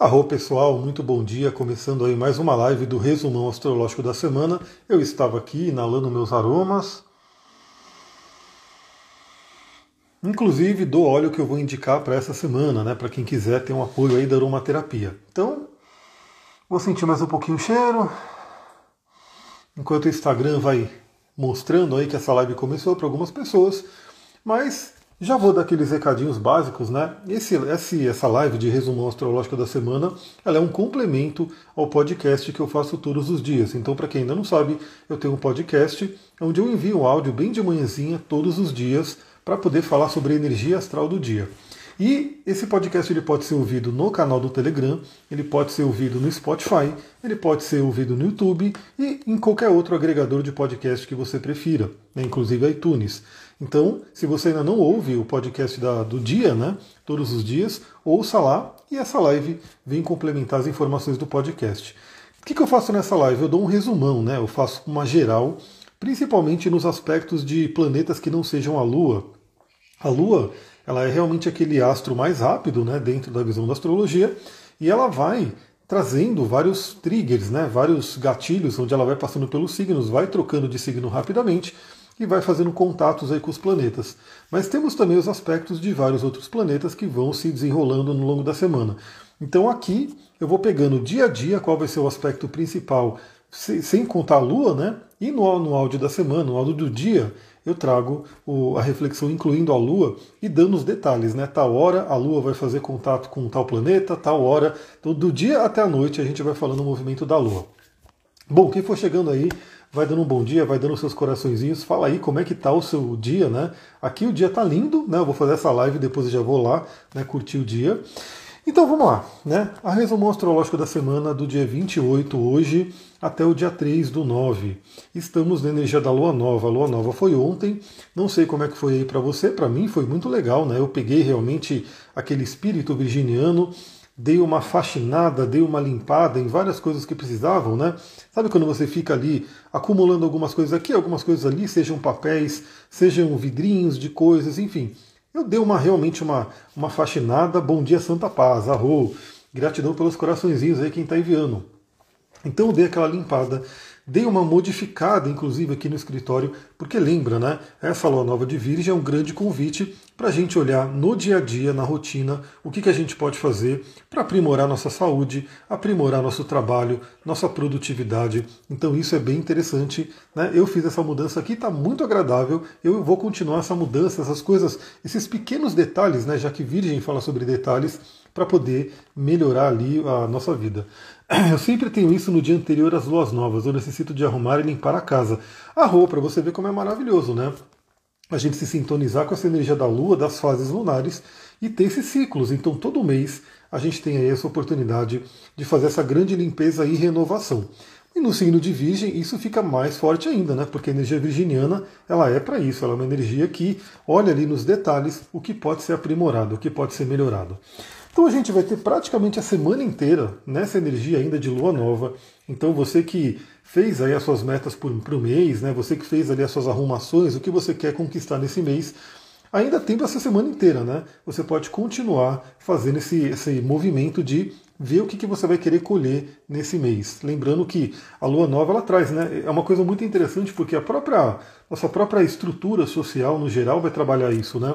Arro pessoal, muito bom dia. Começando aí mais uma live do resumão astrológico da semana. Eu estava aqui inalando meus aromas. Inclusive do óleo que eu vou indicar para essa semana, né? Para quem quiser ter um apoio aí da aromaterapia. Então, vou sentir mais um pouquinho o cheiro. Enquanto o Instagram vai mostrando aí que essa live começou para algumas pessoas, mas já vou dar aqueles recadinhos básicos, né? Esse, esse, essa live de resumão astrológico da semana, ela é um complemento ao podcast que eu faço todos os dias. Então, para quem ainda não sabe, eu tenho um podcast onde eu envio um áudio bem de manhãzinha todos os dias para poder falar sobre a energia astral do dia. E esse podcast ele pode ser ouvido no canal do Telegram, ele pode ser ouvido no Spotify, ele pode ser ouvido no YouTube e em qualquer outro agregador de podcast que você prefira, né, inclusive iTunes. Então, se você ainda não ouve o podcast da, do dia, né, todos os dias, ouça lá e essa live vem complementar as informações do podcast. O que, que eu faço nessa live? Eu dou um resumão, né? Eu faço uma geral, principalmente nos aspectos de planetas que não sejam a Lua. A Lua ela é realmente aquele astro mais rápido né, dentro da visão da astrologia e ela vai trazendo vários triggers, né, vários gatilhos, onde ela vai passando pelos signos, vai trocando de signo rapidamente e vai fazendo contatos aí com os planetas. Mas temos também os aspectos de vários outros planetas que vão se desenrolando no longo da semana. Então aqui eu vou pegando dia a dia qual vai ser o aspecto principal, sem contar a Lua, né? E no, no áudio da semana, no áudio do dia, eu trago o, a reflexão incluindo a Lua e dando os detalhes, né? Tal hora a Lua vai fazer contato com tal planeta, tal hora. Então, do dia até a noite a gente vai falando o movimento da Lua. Bom, quem for chegando aí, vai dando um bom dia, vai dando seus coraçõezinhos, fala aí como é que tá o seu dia, né? Aqui o dia tá lindo, né? Eu vou fazer essa live depois eu já vou lá, né, curtir o dia. Então vamos lá, né? A resumão astrológico da semana do dia 28 hoje até o dia 3 do 9. Estamos na energia da lua nova. A lua nova foi ontem. Não sei como é que foi aí para você, para mim foi muito legal, né? Eu peguei realmente aquele espírito virginiano, dei uma faxinada, dei uma limpada em várias coisas que precisavam, né? Sabe quando você fica ali acumulando algumas coisas aqui, algumas coisas ali, sejam papéis, sejam vidrinhos de coisas, enfim. Eu dei uma realmente uma, uma faxinada. Bom dia, Santa Paz, arro. Gratidão pelos coraçõezinhos aí quem está enviando. Então eu dei aquela limpada, dei uma modificada, inclusive, aqui no escritório, porque lembra, né? Essa lua nova de Virgem é um grande convite para a gente olhar no dia a dia, na rotina, o que, que a gente pode fazer para aprimorar nossa saúde, aprimorar nosso trabalho, nossa produtividade. Então isso é bem interessante. Né? Eu fiz essa mudança aqui, está muito agradável. Eu vou continuar essa mudança, essas coisas, esses pequenos detalhes, né? já que Virgem fala sobre detalhes, para poder melhorar ali a nossa vida. Eu sempre tenho isso no dia anterior às luas novas. Eu necessito de arrumar e limpar a casa. A roupa, para você ver como é maravilhoso, né? A gente se sintonizar com essa energia da lua, das fases lunares e ter esses ciclos. Então, todo mês a gente tem aí essa oportunidade de fazer essa grande limpeza e renovação. E no signo de Virgem isso fica mais forte ainda, né? Porque a energia virginiana ela é para isso, ela é uma energia que olha ali nos detalhes o que pode ser aprimorado, o que pode ser melhorado. Então a gente vai ter praticamente a semana inteira nessa energia ainda de lua nova. Então você que fez aí as suas metas para o mês, né? Você que fez ali as suas arrumações, o que você quer conquistar nesse mês, ainda tem essa semana inteira, né? Você pode continuar fazendo esse, esse movimento de ver o que, que você vai querer colher nesse mês. Lembrando que a lua nova ela traz, né? É uma coisa muito interessante porque a própria nossa própria estrutura social no geral vai trabalhar isso, né?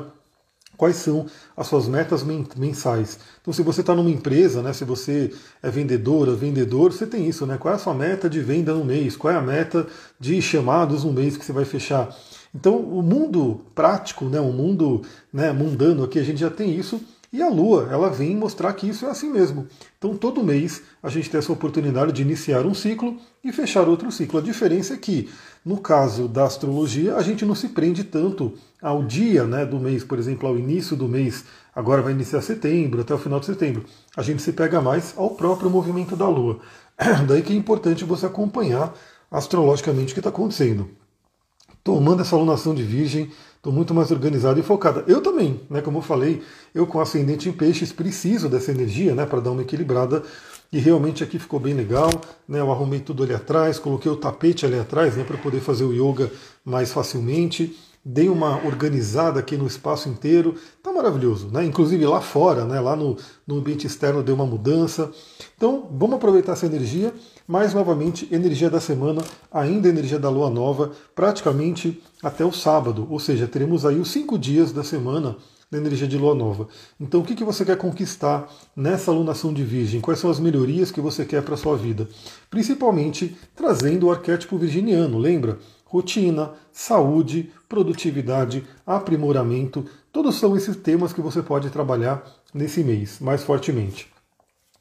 Quais são as suas metas mensais. Então, se você está numa empresa, né, se você é vendedora, vendedor, você tem isso, né? Qual é a sua meta de venda no mês? Qual é a meta de chamados no mês que você vai fechar? Então, o mundo prático, né, o mundo né, mundano aqui, a gente já tem isso. E a Lua, ela vem mostrar que isso é assim mesmo. Então, todo mês a gente tem essa oportunidade de iniciar um ciclo e fechar outro ciclo. A diferença é que, no caso da astrologia, a gente não se prende tanto ao dia né, do mês, por exemplo, ao início do mês, agora vai iniciar setembro, até o final de setembro. A gente se pega mais ao próprio movimento da Lua. Daí que é importante você acompanhar astrologicamente o que está acontecendo. Tomando essa alunação de virgem, estou muito mais organizada e focada. Eu também, né, como eu falei, eu com ascendente em peixes preciso dessa energia né, para dar uma equilibrada. E realmente aqui ficou bem legal. Né, eu arrumei tudo ali atrás, coloquei o tapete ali atrás né, para poder fazer o yoga mais facilmente. dei uma organizada aqui no espaço inteiro, tá maravilhoso, né? Inclusive lá fora, né? Lá no, no ambiente externo deu uma mudança. Então vamos aproveitar essa energia. Mais novamente, energia da semana, ainda energia da lua nova, praticamente até o sábado. Ou seja, teremos aí os cinco dias da semana da energia de lua nova. Então, o que, que você quer conquistar nessa alunação de Virgem? Quais são as melhorias que você quer para a sua vida? Principalmente trazendo o arquétipo virginiano, lembra? Rotina, saúde, produtividade, aprimoramento, todos são esses temas que você pode trabalhar nesse mês mais fortemente.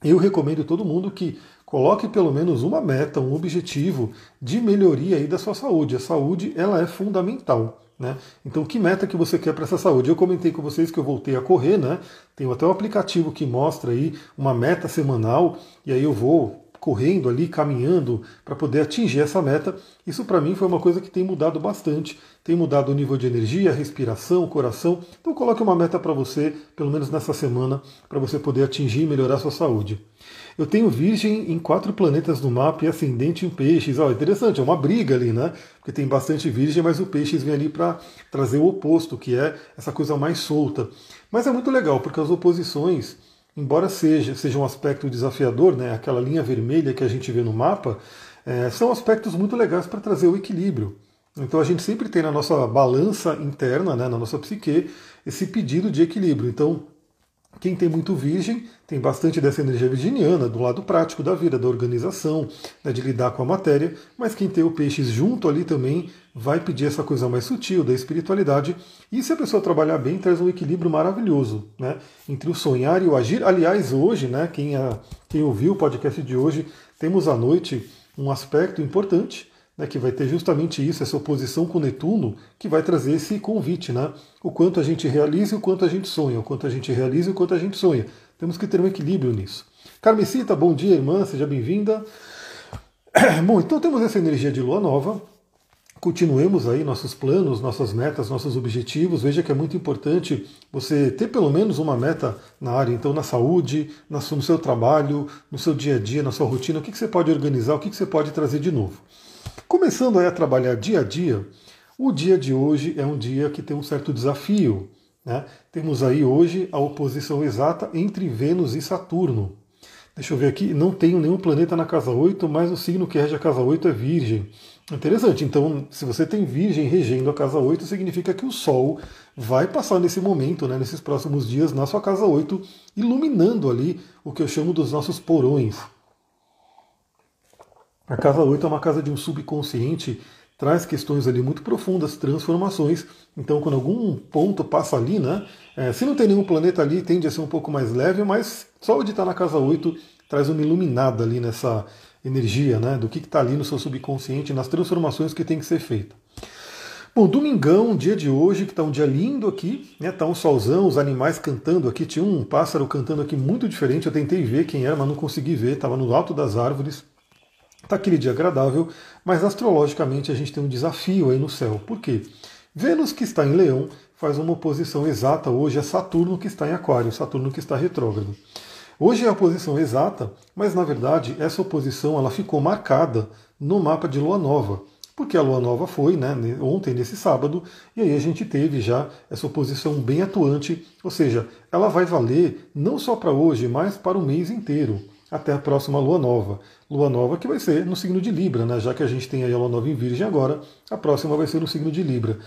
Eu recomendo todo mundo que coloque pelo menos uma meta, um objetivo de melhoria aí da sua saúde. A saúde ela é fundamental. Né? Então, que meta que você quer para essa saúde? Eu comentei com vocês que eu voltei a correr, né? Tenho até um aplicativo que mostra aí uma meta semanal, e aí eu vou correndo ali, caminhando para poder atingir essa meta. Isso para mim foi uma coisa que tem mudado bastante, tem mudado o nível de energia, respiração, coração. Então coloque uma meta para você, pelo menos nessa semana, para você poder atingir e melhorar a sua saúde. Eu tenho Virgem em quatro planetas no mapa e ascendente em peixes. Ó, interessante, é uma briga ali, né? Porque tem bastante Virgem, mas o peixes vem ali para trazer o oposto, que é essa coisa mais solta. Mas é muito legal, porque as oposições, embora seja, seja um aspecto desafiador, né? Aquela linha vermelha que a gente vê no mapa, é, são aspectos muito legais para trazer o equilíbrio. Então a gente sempre tem na nossa balança interna, né, na nossa psique, esse pedido de equilíbrio. Então, quem tem muito virgem tem bastante dessa energia virginiana, do lado prático da vida, da organização, né, de lidar com a matéria, mas quem tem o peixes junto ali também vai pedir essa coisa mais sutil da espiritualidade. E se a pessoa trabalhar bem, traz um equilíbrio maravilhoso né, entre o sonhar e o agir. Aliás, hoje, né, quem, a, quem ouviu o podcast de hoje, temos à noite um aspecto importante né, que vai ter justamente isso, essa oposição com Netuno, que vai trazer esse convite, né? O quanto a gente realiza e o quanto a gente sonha, o quanto a gente realiza e o quanto a gente sonha. Temos que ter um equilíbrio nisso. Carmesita, bom dia, irmã, seja bem-vinda. Bom, então temos essa energia de lua nova. Continuemos aí nossos planos, nossas metas, nossos objetivos. Veja que é muito importante você ter pelo menos uma meta na área, então na saúde, no seu trabalho, no seu dia a dia, na sua rotina. O que você pode organizar, o que você pode trazer de novo. Começando a trabalhar dia a dia, o dia de hoje é um dia que tem um certo desafio. Né? Temos aí hoje a oposição exata entre Vênus e Saturno. Deixa eu ver aqui, não tenho nenhum planeta na casa 8, mas o signo que rege a casa 8 é Virgem. Interessante, então se você tem Virgem regendo a casa 8, significa que o Sol vai passar nesse momento, né, nesses próximos dias, na sua casa 8, iluminando ali o que eu chamo dos nossos porões. A casa 8 é uma casa de um subconsciente, traz questões ali muito profundas, transformações. Então, quando algum ponto passa ali, né? É, se não tem nenhum planeta ali, tende a ser um pouco mais leve, mas só o de estar na casa 8 traz uma iluminada ali nessa energia, né? Do que está ali no seu subconsciente, nas transformações que tem que ser feita. Bom, domingão, dia de hoje, que está um dia lindo aqui, né? Tá um solzão, os animais cantando aqui. Tinha um pássaro cantando aqui muito diferente. Eu tentei ver quem era, mas não consegui ver. Estava no alto das árvores. Está aquele dia agradável, mas astrologicamente a gente tem um desafio aí no céu. Por quê? Vênus, que está em Leão, faz uma oposição exata hoje a Saturno, que está em Aquário, Saturno que está retrógrado. Hoje é a posição exata, mas na verdade essa oposição ela ficou marcada no mapa de Lua Nova, porque a Lua Nova foi né, ontem, nesse sábado, e aí a gente teve já essa oposição bem atuante, ou seja, ela vai valer não só para hoje, mas para o mês inteiro até a próxima lua nova. Lua nova que vai ser no signo de Libra, né? já que a gente tem aí a lua nova em Virgem agora, a próxima vai ser no signo de Libra.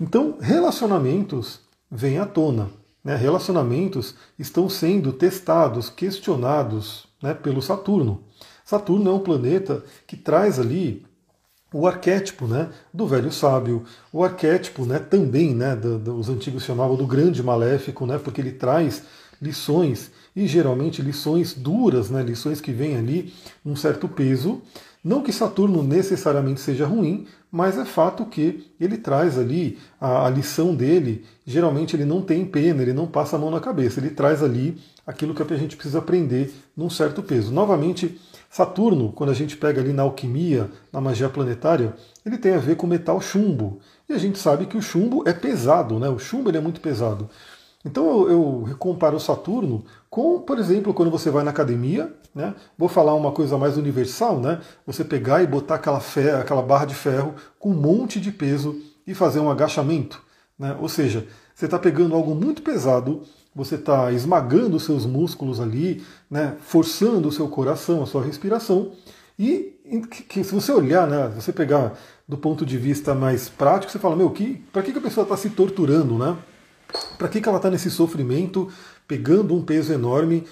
Então, relacionamentos vêm à tona. Né? Relacionamentos estão sendo testados, questionados né, pelo Saturno. Saturno é um planeta que traz ali o arquétipo né, do velho sábio, o arquétipo né, também, né, do, do, os antigos chamavam do grande maléfico, né, porque ele traz lições, e geralmente lições duras, né, lições que vêm ali um certo peso. Não que Saturno necessariamente seja ruim, mas é fato que ele traz ali a, a, lição dele. Geralmente ele não tem pena, ele não passa a mão na cabeça, ele traz ali aquilo que a gente precisa aprender num certo peso. Novamente, Saturno, quando a gente pega ali na alquimia, na magia planetária, ele tem a ver com o metal chumbo. E a gente sabe que o chumbo é pesado, né? O chumbo ele é muito pesado. Então eu, eu comparo Saturno com, por exemplo, quando você vai na academia, né? Vou falar uma coisa mais universal, né? Você pegar e botar aquela, ferro, aquela barra de ferro com um monte de peso e fazer um agachamento. Né? Ou seja, você está pegando algo muito pesado, você está esmagando os seus músculos ali, né? forçando o seu coração, a sua respiração, e que, se você olhar, né, você pegar do ponto de vista mais prático, você fala, meu, que, para que, que a pessoa está se torturando, né? Para que, que ela está nesse sofrimento, pegando um peso enorme,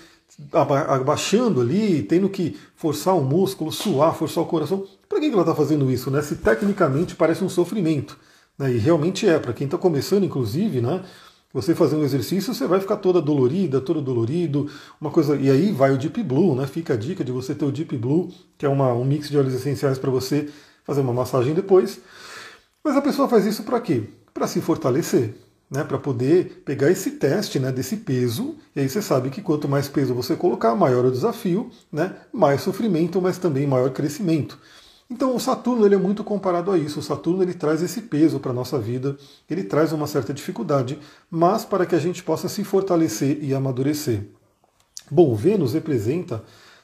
abaixando ali, tendo que forçar o músculo, suar, forçar o coração? Para que, ela está fazendo isso, né? Se tecnicamente parece um sofrimento. Né? E realmente é, para quem está começando, inclusive, né? Você fazer um exercício, você vai ficar toda dolorida, todo dolorido, uma coisa. E aí vai o Deep Blue, né? Fica a dica de você ter o Deep Blue, que é uma, um mix de óleos essenciais para você fazer uma massagem depois. Mas a pessoa faz isso para quê? Para se fortalecer, né? Para poder pegar esse teste, né? Desse peso. E aí você sabe que quanto mais peso você colocar, maior o desafio, né? Mais sofrimento, mas também maior crescimento. Então o Saturno ele é muito comparado a isso. O Saturno ele traz esse peso para a nossa vida, ele traz uma certa dificuldade, mas para que a gente possa se fortalecer e amadurecer. Bom, Vênus representa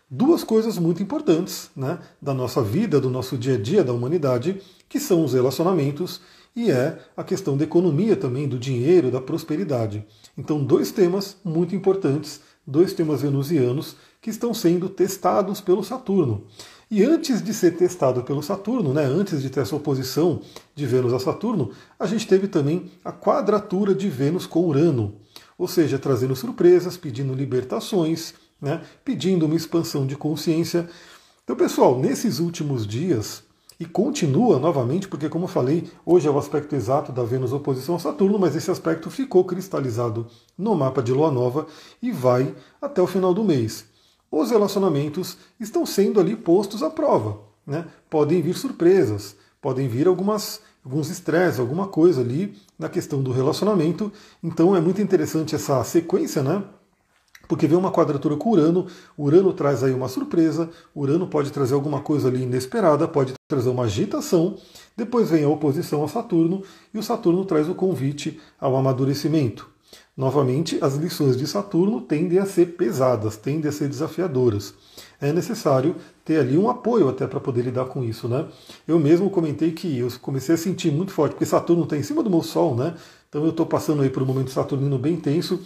duas coisas muito importantes né, da nossa vida, do nosso dia a dia, da humanidade, que são os relacionamentos e é a questão da economia também, do dinheiro, da prosperidade. Então, dois temas muito importantes, dois temas venusianos que estão sendo testados pelo Saturno. E antes de ser testado pelo Saturno, né, antes de ter essa oposição de Vênus a Saturno, a gente teve também a quadratura de Vênus com Urano, ou seja, trazendo surpresas, pedindo libertações, né, pedindo uma expansão de consciência. Então, pessoal, nesses últimos dias, e continua novamente, porque, como eu falei, hoje é o aspecto exato da Vênus oposição a Saturno, mas esse aspecto ficou cristalizado no mapa de Lua Nova e vai até o final do mês os relacionamentos estão sendo ali postos à prova. Né? Podem vir surpresas, podem vir algumas, alguns estresses, alguma coisa ali na questão do relacionamento. Então é muito interessante essa sequência, né? Porque vem uma quadratura com Urano, Urano traz aí uma surpresa, Urano pode trazer alguma coisa ali inesperada, pode trazer uma agitação, depois vem a oposição a Saturno, e o Saturno traz o convite ao amadurecimento. Novamente, as lições de Saturno tendem a ser pesadas, tendem a ser desafiadoras. É necessário ter ali um apoio até para poder lidar com isso, né? Eu mesmo comentei que eu comecei a sentir muito forte, porque Saturno está em cima do meu Sol, né? Então eu estou passando aí por um momento saturnino bem tenso.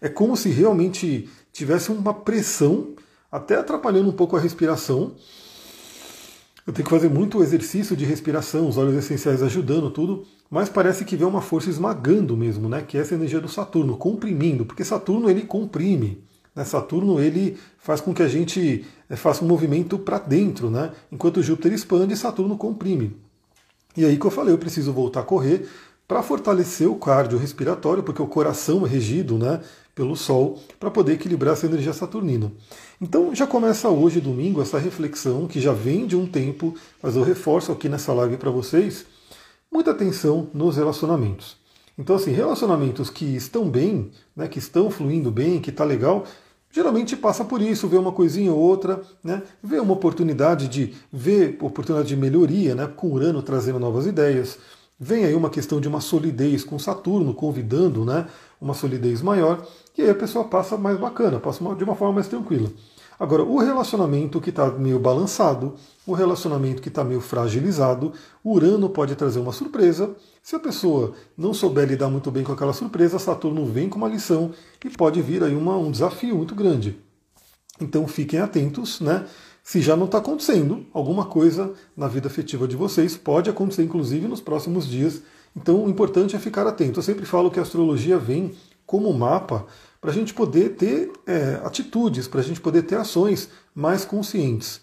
É como se realmente tivesse uma pressão, até atrapalhando um pouco a respiração. Eu tenho que fazer muito exercício de respiração, os óleos essenciais ajudando tudo, mas parece que vê uma força esmagando mesmo, né? Que é essa energia do Saturno, comprimindo, porque Saturno ele comprime. Né? Saturno ele faz com que a gente eh, faça um movimento para dentro, né? Enquanto Júpiter expande, Saturno comprime. E aí que eu falei, eu preciso voltar a correr para fortalecer o cardio respiratório, porque o coração é regido, né? Pelo Sol, para poder equilibrar essa energia saturnina. Então já começa hoje, domingo, essa reflexão que já vem de um tempo, mas eu reforço aqui nessa live para vocês muita atenção nos relacionamentos. Então, assim, relacionamentos que estão bem, né, que estão fluindo bem, que está legal, geralmente passa por isso, vê uma coisinha ou outra, né, vê uma oportunidade de ver oportunidade de melhoria, né, com Urano trazendo novas ideias. Vem aí uma questão de uma solidez com Saturno convidando, né, uma solidez maior, e aí a pessoa passa mais bacana, passa de uma forma mais tranquila. Agora, o relacionamento que está meio balançado, o relacionamento que está meio fragilizado, Urano pode trazer uma surpresa. Se a pessoa não souber lidar muito bem com aquela surpresa, Saturno vem com uma lição e pode vir aí uma, um desafio muito grande. Então fiquem atentos, né? Se já não está acontecendo alguma coisa na vida afetiva de vocês, pode acontecer inclusive nos próximos dias. Então o importante é ficar atento. Eu sempre falo que a astrologia vem como mapa para a gente poder ter é, atitudes, para a gente poder ter ações mais conscientes.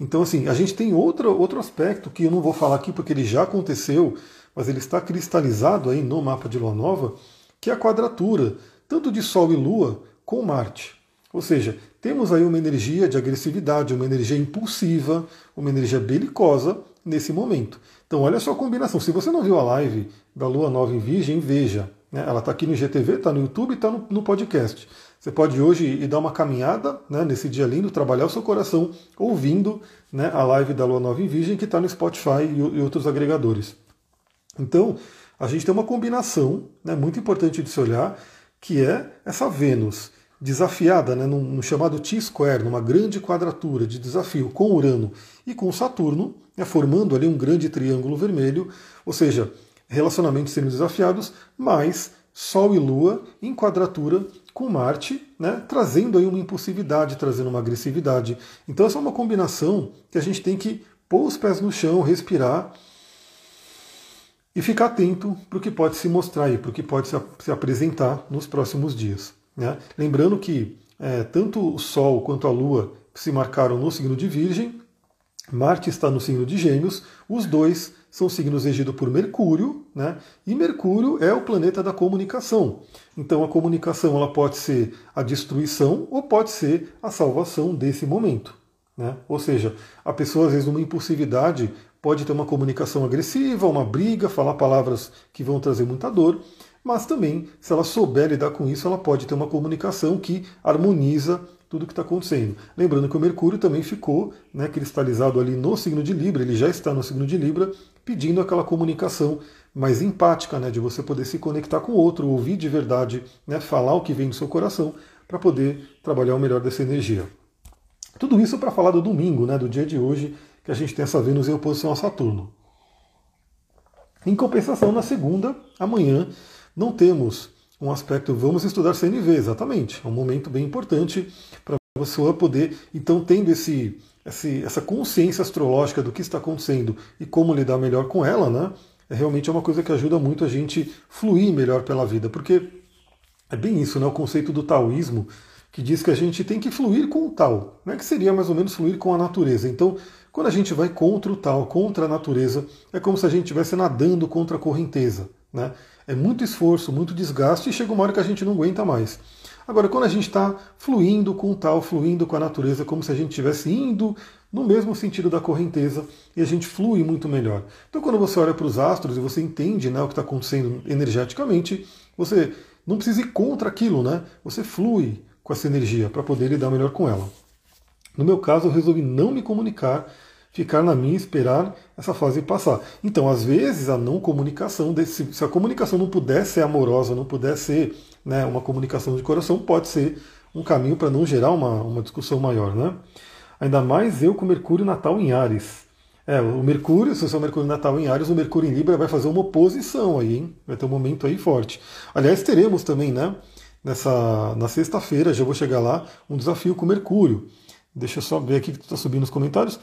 Então, assim, a gente tem outro, outro aspecto que eu não vou falar aqui porque ele já aconteceu, mas ele está cristalizado aí no mapa de Lua Nova, que é a quadratura, tanto de Sol e Lua com Marte. Ou seja, temos aí uma energia de agressividade, uma energia impulsiva, uma energia belicosa nesse momento. Então, olha só a combinação. Se você não viu a live da Lua Nova em Virgem, veja. Né? Ela está aqui no GTV, está no YouTube e está no, no, podcast. Você pode hoje ir dar uma caminhada né, nesse dia lindo, trabalhar o seu coração ouvindo né, a live da Lua Nova em Virgem que está no Spotify e, e, outros agregadores. Então, a gente tem uma combinação né, muito importante de se olhar, que é essa Vênus desafiada né, num, num chamado T-square, numa grande quadratura de desafio com Urano e com Saturno, né, formando ali um grande triângulo vermelho, ou seja, relacionamentos sendo desafiados, mais Sol e Lua em quadratura com Marte, né, trazendo aí uma impulsividade, trazendo uma agressividade. Então essa é uma combinação que a gente tem que pôr os pés no chão, respirar e ficar atento para o que pode se mostrar aí, para o que pode se, apresentar nos próximos dias. Né? Lembrando que é, tanto o Sol quanto a Lua se marcaram no signo de Virgem, Marte está no signo de Gêmeos, os dois são signos regidos por Mercúrio, né? E Mercúrio é o planeta da comunicação. Então a comunicação ela pode ser a destruição ou pode ser a salvação desse momento. Né? Ou seja, a pessoa às vezes numa impulsividade pode ter uma comunicação agressiva, uma briga, falar palavras que vão trazer muita dor, mas também, se ela souber lidar com isso, ela pode ter uma comunicação que harmoniza tudo que está acontecendo. Lembrando que o Mercúrio também ficou né, cristalizado ali no signo de Libra, ele já está no signo de Libra, pedindo aquela comunicação mais empática, né, de você poder se conectar com o outro, ouvir de verdade, né, falar o que vem do seu coração, para poder trabalhar o melhor dessa energia. Tudo isso para falar do domingo, né, do dia de hoje, que a gente tem essa Vênus em oposição a Saturno. Em compensação, na segunda, amanhã, não temos um aspecto, vamos estudar CNV, exatamente. É um momento bem importante para a pessoa poder, então, tendo esse, esse, essa consciência astrológica do que está acontecendo e como lidar melhor com ela, né? É realmente é uma coisa que ajuda muito a gente fluir melhor pela vida, porque é bem isso, né? O conceito do taoísmo que diz que a gente tem que fluir com o tal, né? que seria mais ou menos fluir com a natureza. Então, quando a gente vai contra o tal, contra a natureza, é como se a gente estivesse nadando contra a correnteza. Né? É muito esforço, muito desgaste e chega uma hora que a gente não aguenta mais. Agora, quando a gente está fluindo com o tal, fluindo com a natureza, como se a gente estivesse indo no mesmo sentido da correnteza e a gente flui muito melhor. Então, quando você olha para os astros e você entende né, o que está acontecendo energeticamente, você não precisa ir contra aquilo, né? Você flui com essa energia para poder lidar melhor com ela. No meu caso, eu resolvi não me comunicar ficar na minha esperar essa fase passar. Então, às vezes, a não comunicação, se a comunicação não puder ser amorosa, não puder ser né, uma comunicação de coração, pode ser um caminho para não gerar uma, uma discussão maior. Né? Ainda mais eu com Mercúrio Natal em Ares. É, o Mercúrio, se o seu Mercúrio Natal em Ares, o Mercúrio em Libra vai fazer uma oposição aí, hein? Vai ter um momento aí forte. Aliás, teremos também, né? Nessa, na sexta-feira, já vou chegar lá, um desafio com Mercúrio. Deixa eu só ver aqui que está subindo nos comentários.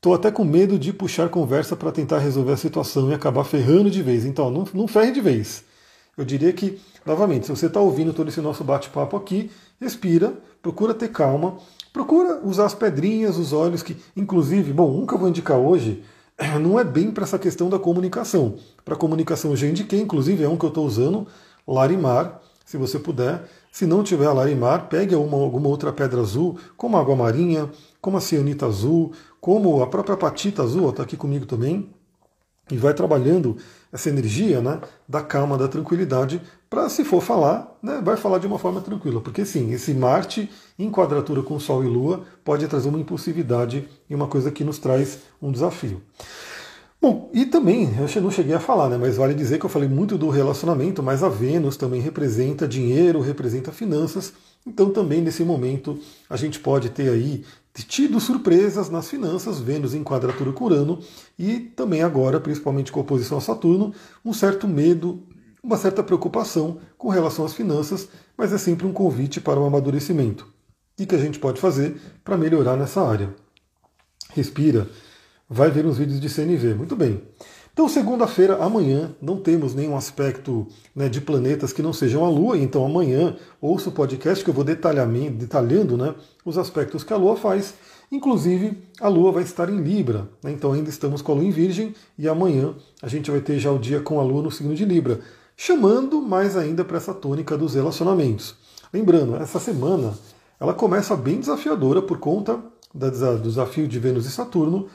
Estou até com medo de puxar conversa para tentar resolver a situação e acabar ferrando de vez. Então, não, não ferre de vez. Eu diria que, novamente, se você está ouvindo todo esse nosso bate-papo aqui, respira, procura ter calma, procura usar as pedrinhas, os olhos, que, inclusive, bom, eu vou indicar hoje não é bem para essa questão da comunicação. Para comunicação eu já indiquei, inclusive é um que eu estou usando, Larimar, se você puder. Se não tiver Larimar, pegue uma, alguma outra pedra azul, como água marinha, como a cianita azul, como a própria patita azul, está aqui comigo também, e vai trabalhando essa energia né, da calma, da tranquilidade, para se for falar, né, vai falar de uma forma tranquila. Porque sim, esse Marte em quadratura com Sol e Lua pode trazer uma impulsividade e uma coisa que nos traz um desafio. Bom, e também, eu não cheguei a falar, né, mas vale dizer que eu falei muito do relacionamento, mas a Vênus também representa dinheiro, representa finanças, então também nesse momento a gente pode ter aí tido surpresas nas finanças, Vênus em quadratura com Urano, e também agora, principalmente com oposição a Saturno, um certo medo, uma certa preocupação com relação às finanças, mas é sempre um convite para o amadurecimento. E que a gente pode fazer para melhorar nessa área? Respira vai ver uns vídeos de CNV. Muito bem. Então, segunda-feira, amanhã, não temos nenhum aspecto né, de planetas que não sejam a Lua, então amanhã ouça o podcast que eu vou detalhando né, os aspectos que a Lua faz. Inclusive, a Lua vai estar em Libra, né, então ainda estamos com a Lua em Virgem, e amanhã a gente vai ter já o dia com a Lua no signo de Libra, chamando mais ainda para essa tônica dos relacionamentos. Lembrando, essa semana ela começa bem desafiadora por conta do desafio de Vênus e Saturno,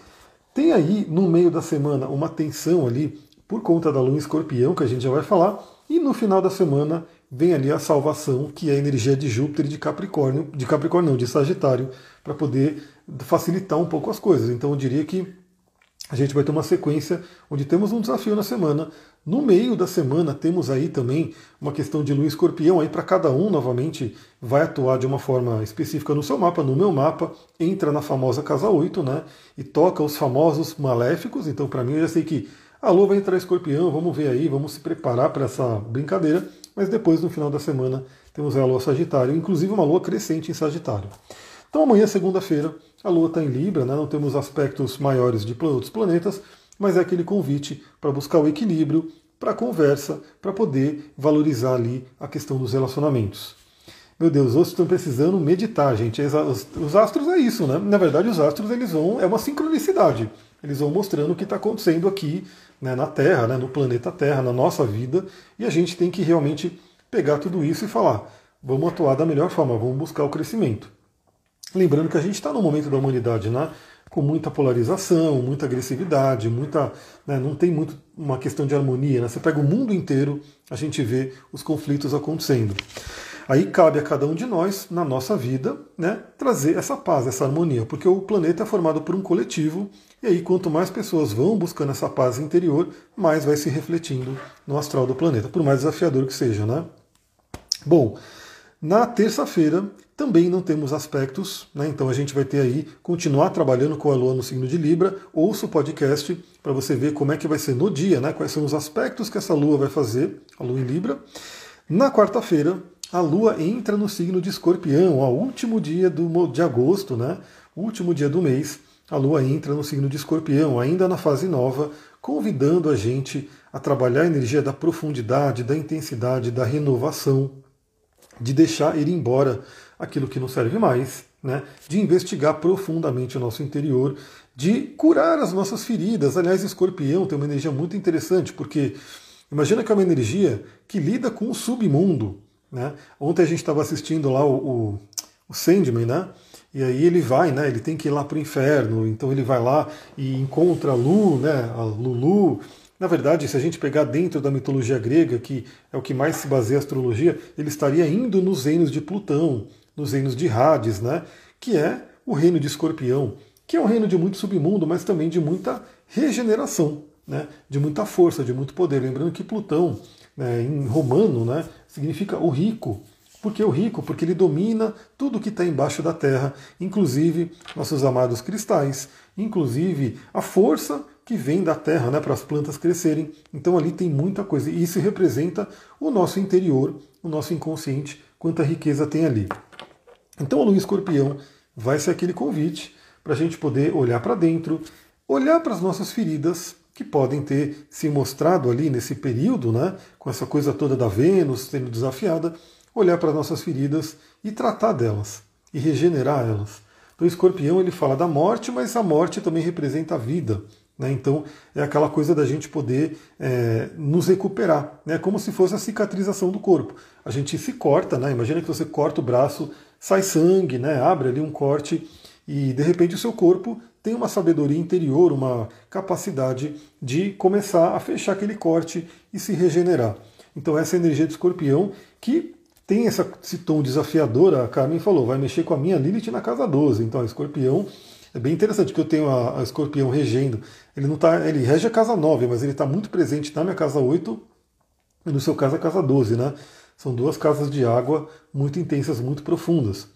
tem aí no meio da semana uma tensão ali por conta da lua escorpião, que a gente já vai falar, e no final da semana vem ali a salvação, que é a energia de Júpiter e de Capricórnio, de Capricórnio não, de Sagitário, para poder facilitar um pouco as coisas. Então eu diria que a gente vai ter uma sequência onde temos um desafio na semana. No meio da semana temos aí também uma questão de lua escorpião aí para cada um novamente vai atuar de uma forma específica no seu mapa, no meu mapa, entra na famosa casa 8, né? E toca os famosos maléficos. Então para mim eu já sei que A lua vai entrar escorpião, vamos ver aí, vamos se preparar para essa brincadeira, mas depois, no final da semana, temos a lua Sagitário, inclusive uma lua crescente em Sagitário. Então amanhã, segunda-feira, a lua está em Libra, né? não temos aspectos maiores de outros planetas, mas é aquele convite para buscar o equilíbrio, para a conversa, para poder valorizar ali a questão dos relacionamentos. Meu Deus, os estão precisando meditar, gente. Os astros é isso, né? Na verdade, os astros eles vão é uma sincronicidade. Eles vão mostrando o que está acontecendo aqui né, na Terra, né, no planeta Terra, na nossa vida, e a gente tem que realmente pegar tudo isso e falar: vamos atuar da melhor forma, vamos buscar o crescimento. Lembrando que a gente está no momento da humanidade, né? Com muita polarização, muita agressividade, muita, né, não tem muito uma questão de harmonia. Né? Você pega o mundo inteiro, a gente vê os conflitos acontecendo. Aí cabe a cada um de nós, na nossa vida, né, trazer essa paz, essa harmonia, porque o planeta é formado por um coletivo, e aí quanto mais pessoas vão buscando essa paz interior, mais vai se refletindo no astral do planeta, por mais desafiador que seja, né? Bom, na terça-feira também não temos aspectos, né? então a gente vai ter aí, continuar trabalhando com a Lua no signo de Libra. Ouça o podcast para você ver como é que vai ser no dia, né? quais são os aspectos que essa Lua vai fazer, a Lua em Libra. Na quarta-feira, a Lua entra no signo de Escorpião, o último dia do, de agosto, né? último dia do mês, a Lua entra no signo de Escorpião, ainda na fase nova, convidando a gente a trabalhar a energia da profundidade, da intensidade, da renovação, de deixar ir embora aquilo que não serve mais, né? de investigar profundamente o nosso interior, de curar as nossas feridas. Aliás, escorpião tem uma energia muito interessante, porque imagina que é uma energia que lida com o submundo. Né? Ontem a gente estava assistindo lá o, o, o Sandman, né? E aí ele vai, né? Ele tem que ir lá para o inferno, então ele vai lá e encontra a Lu, né? A Lulu, na verdade, se a gente pegar dentro da mitologia grega, que é o que mais se baseia a astrologia, ele estaria indo nos reinos de Plutão, nos reinos de Hades, né? que é o reino de Escorpião, que é um reino de muito submundo, mas também de muita regeneração, né? de muita força, de muito poder. Lembrando que Plutão, né, em romano, né, significa o rico. Por que o rico? Porque ele domina tudo que está embaixo da terra, inclusive nossos amados cristais, inclusive a força que vem da terra né, para as plantas crescerem. Então ali tem muita coisa. E isso representa o nosso interior, o nosso inconsciente, quanta riqueza tem ali. Então a lua escorpião vai ser aquele convite para a gente poder olhar para dentro, olhar para as nossas feridas que podem ter se mostrado ali nesse período, né, com essa coisa toda da Vênus sendo desafiada, olhar para as nossas feridas e tratar delas e regenerar elas. Então, o escorpião ele fala da morte, mas a morte também representa a vida. Né? Então é aquela coisa da gente poder é, nos recuperar, né? como se fosse a cicatrização do corpo. A gente se corta, né? imagina que você corta o braço, sai sangue, né? abre ali um corte e de repente o seu corpo tem uma sabedoria interior, uma capacidade de começar a fechar aquele corte e se regenerar. Então essa energia do escorpião que tem essa, esse tom desafiador, a Carmen falou, vai mexer com a minha Lilith na casa 12. Então, a escorpião é bem interessante que eu tenho a, a escorpião regendo. Ele não tá, ele rege a casa 9, mas ele está muito presente na minha casa 8 e no seu caso a casa 12, né? São duas casas de água muito intensas, muito profundas.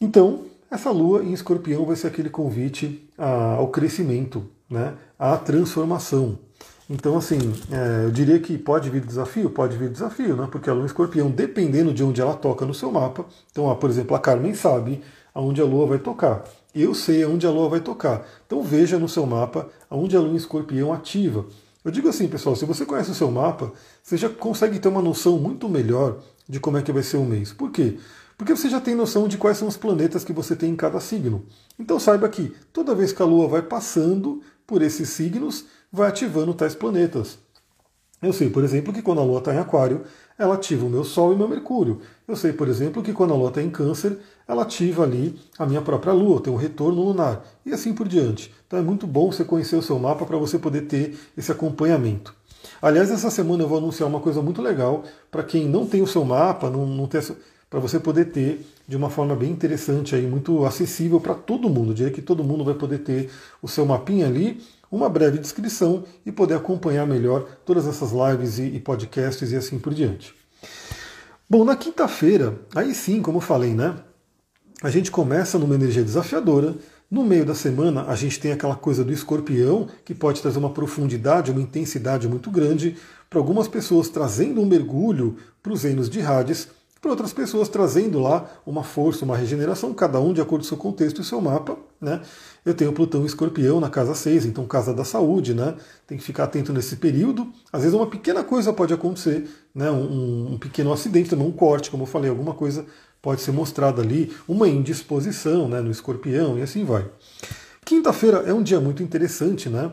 Então, essa lua em escorpião vai ser aquele convite ao crescimento, né? à transformação. Então, assim, é, eu diria que pode vir desafio? Pode vir desafio, né? porque a lua em escorpião, dependendo de onde ela toca no seu mapa, então, ó, por exemplo, a Carmen sabe aonde a lua vai tocar eu sei aonde a Lua vai tocar. Então veja no seu mapa aonde a Lua em escorpião ativa. Eu digo assim, pessoal, se você conhece o seu mapa, você já consegue ter uma noção muito melhor de como é que vai ser o mês. Por quê? Porque você já tem noção de quais são os planetas que você tem em cada signo. Então saiba que toda vez que a Lua vai passando por esses signos, vai ativando tais planetas. Eu sei, por exemplo, que quando a Lua está em Aquário, ela ativa o meu Sol e meu Mercúrio. Eu sei, por exemplo, que quando a Lua está em Câncer, ela ativa ali a minha própria Lua, tem um retorno lunar, e assim por diante. Então é muito bom você conhecer o seu mapa para você poder ter esse acompanhamento. Aliás, essa semana eu vou anunciar uma coisa muito legal para quem não tem o seu mapa, não, não tem para você poder ter de uma forma bem interessante aí, muito acessível para todo mundo. Eu diria que todo mundo vai poder ter o seu mapinha ali uma breve descrição e poder acompanhar melhor todas essas lives e, podcasts e assim por diante. Bom, na quinta-feira, aí sim, como eu falei, né? A gente começa numa energia desafiadora, No meio da semana, a gente tem aquela coisa do escorpião, que pode trazer uma profundidade, uma intensidade muito grande, para algumas pessoas trazendo um mergulho para os reinos de Hades, para outras pessoas trazendo lá uma força, uma regeneração, cada um de acordo com o seu contexto e seu mapa. Né? Eu tenho Plutão e Escorpião na casa 6, então casa da saúde, né? tem que ficar atento nesse período. Às vezes uma pequena coisa pode acontecer, né? um, um pequeno acidente, um corte, como eu falei, alguma coisa pode ser mostrada ali, uma indisposição né? no Escorpião e assim vai. Quinta-feira é um dia muito interessante, né?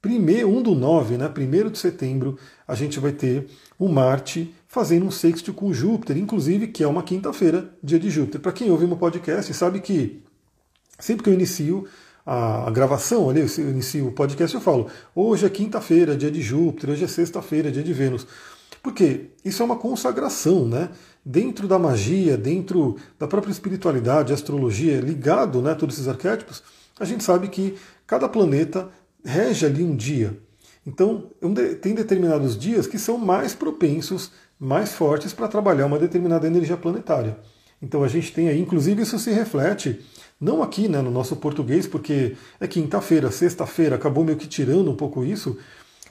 Primeiro, 1 do 9, né? 1 de setembro, a gente vai ter o Marte fazendo um sexto com Júpiter, inclusive que é uma quinta-feira, dia de Júpiter. Para quem ouve meu podcast, sabe que sempre que eu inicio a, a gravação, ali, eu inicio o podcast, eu falo: hoje é quinta-feira, dia de Júpiter, hoje é sexta-feira, dia de Vênus. Porque isso é uma consagração, né? Dentro da magia, dentro da própria espiritualidade, astrologia, ligado né, a todos esses arquétipos, a gente sabe que cada planeta rege ali um dia. Então, tem determinados dias que são mais propensos mais fortes para trabalhar uma determinada energia planetária. Então a gente tem aí, inclusive isso se reflete, não aqui né, no nosso português, porque é quinta-feira, sexta-feira, acabou meio que tirando um pouco isso,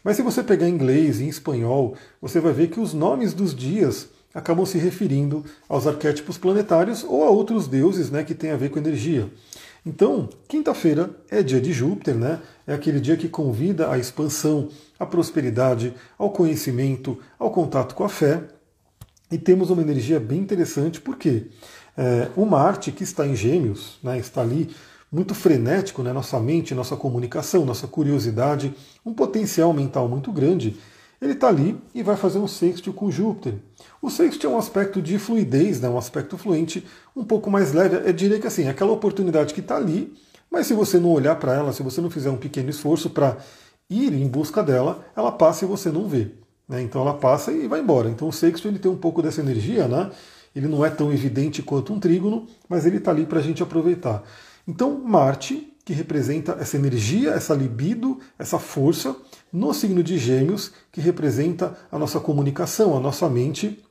mas se você pegar em inglês e em espanhol, você vai ver que os nomes dos dias acabam se referindo aos arquétipos planetários ou a outros deuses né, que têm a ver com energia. Então, quinta-feira é dia de Júpiter, né? É aquele dia que convida à expansão, à prosperidade, ao conhecimento, ao contato com a fé. E temos uma energia bem interessante, porque é, o Marte, que está em Gêmeos, né, está ali muito frenético, né, nossa mente, nossa comunicação, nossa curiosidade, um potencial mental muito grande, ele está ali e vai fazer um sexto com Júpiter. O sexto é um aspecto de fluidez, né, um aspecto fluente um pouco mais leve. Eu diria que assim, aquela oportunidade que está ali, mas se você não olhar para ela, se você não fizer um pequeno esforço para ir em busca dela, ela passa e você não vê. Né? Então ela passa e vai embora. Então o sexto ele tem um pouco dessa energia, né? ele não é tão evidente quanto um trígono, mas ele está ali para a gente aproveitar. Então Marte, que representa essa energia, essa libido, essa força, no signo de Gêmeos, que representa a nossa comunicação, a nossa mente,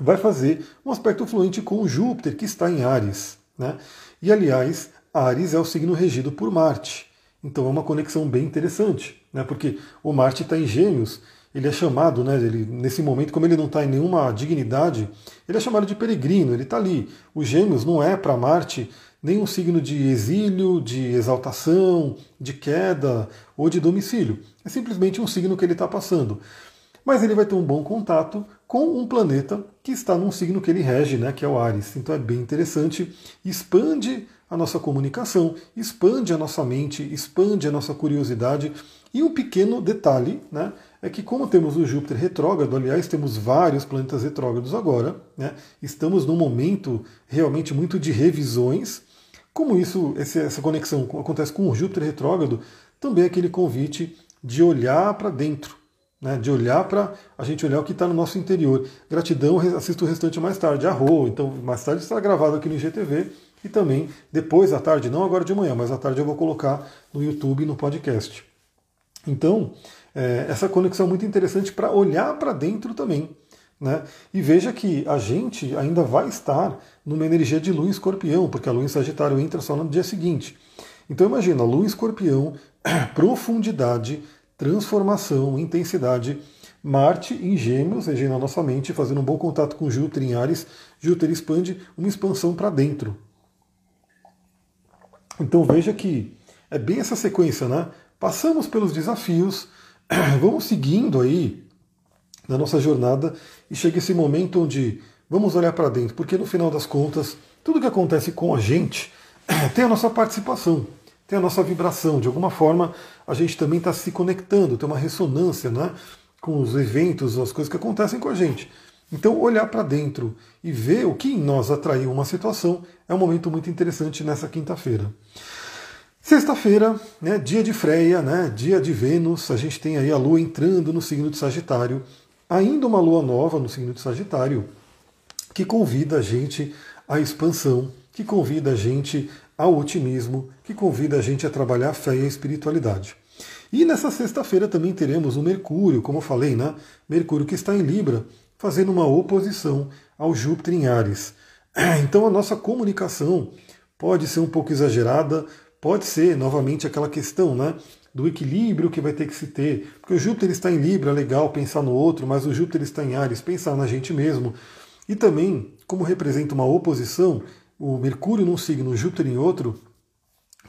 vai fazer um aspecto fluente com Júpiter, que está em Ares. Né? E aliás, Ares é o signo regido por Marte. Então é uma conexão bem interessante, né? porque o Marte está em Gêmeos, ele é chamado, né, ele, nesse momento, como ele não está em nenhuma dignidade, ele é chamado de peregrino, ele está ali. O Gêmeos não é para Marte nenhum signo de exílio, de exaltação, de queda ou de domicílio. É simplesmente um signo que ele está passando. Mas ele vai ter um bom contato com um planeta que está num signo que ele rege, né, que é o Ares. Então é bem interessante, expande a nossa comunicação, expande a nossa mente, expande a nossa curiosidade. E um pequeno detalhe, né, é que como temos o Júpiter retrógrado, aliás, temos vários planetas retrógrados agora, né, estamos num momento realmente muito de revisões, como isso, essa conexão acontece com o Júpiter retrógrado, também é aquele convite de olhar para dentro, né, de olhar para a gente olhar o que está no nosso interior. Gratidão, assisto o restante mais tarde, arro, então mais tarde está gravado aqui no IGTV e também depois à tarde, não agora de manhã, mas à tarde eu vou colocar no YouTube e no podcast. Então, é, essa conexão é muito interessante para olhar para dentro também. Né? E veja que a gente ainda vai estar numa energia de lua em escorpião, porque a lua em Sagitário entra só no dia seguinte. Então imagina, lua em escorpião, profundidade, transformação, intensidade, Marte em gêmeos, regendo a nossa mente, fazendo um bom contato com Júpiter em Ares, Júpiter expande uma expansão para dentro. Então veja que é bem essa sequência, né? Passamos pelos desafios, vamos seguindo aí na nossa jornada e chega esse momento onde vamos olhar para dentro, porque no final das contas, tudo que acontece com a gente tem a nossa participação, tem a nossa vibração. De alguma forma, a gente também está se conectando, tem uma ressonância né, com os eventos, as coisas que acontecem com a gente. Então, olhar para dentro e ver o que em nós atraiu uma situação é um momento muito interessante nessa quinta-feira. Sexta-feira, né, dia de Freia, né, dia de Vênus, a gente tem aí a Lua entrando no signo de Sagitário ainda uma lua nova no signo de Sagitário, que convida a gente à expansão, que convida a gente ao otimismo, que convida a gente a trabalhar a fé e a espiritualidade. E nessa sexta-feira também teremos o Mercúrio, como eu falei, né? Mercúrio que está em Libra, fazendo uma oposição ao Júpiter em Ares. Então a nossa comunicação pode ser um pouco exagerada, pode ser novamente aquela questão, né? Do equilíbrio que vai ter que se ter. Porque o Júpiter está em Libra, legal pensar no outro, mas o Júpiter está em Ares, pensar na gente mesmo. E também, como representa uma oposição, o Mercúrio num signo, o Júpiter em outro,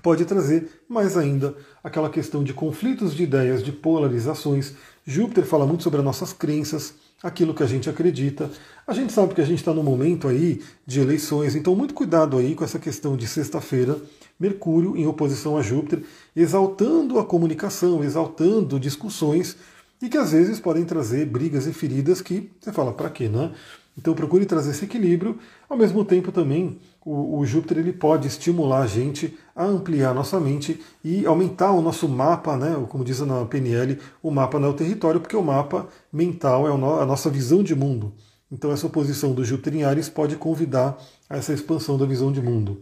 pode trazer mais ainda aquela questão de conflitos de ideias, de polarizações. Júpiter fala muito sobre as nossas crenças, aquilo que a gente acredita. A gente sabe que a gente está no momento aí de eleições, então muito cuidado aí com essa questão de sexta-feira, Mercúrio em oposição a Júpiter, exaltando a comunicação, exaltando discussões e que às vezes podem trazer brigas e feridas que você fala, para quê, né? Então procure trazer esse equilíbrio, ao mesmo tempo também o, o, Júpiter ele pode estimular a gente a ampliar nossa mente e aumentar o nosso mapa, né, como diz na PNL, o mapa não é o território, porque o mapa mental é a nossa visão de mundo. Então essa oposição do Júpiter em Ares pode convidar a essa expansão da visão de mundo.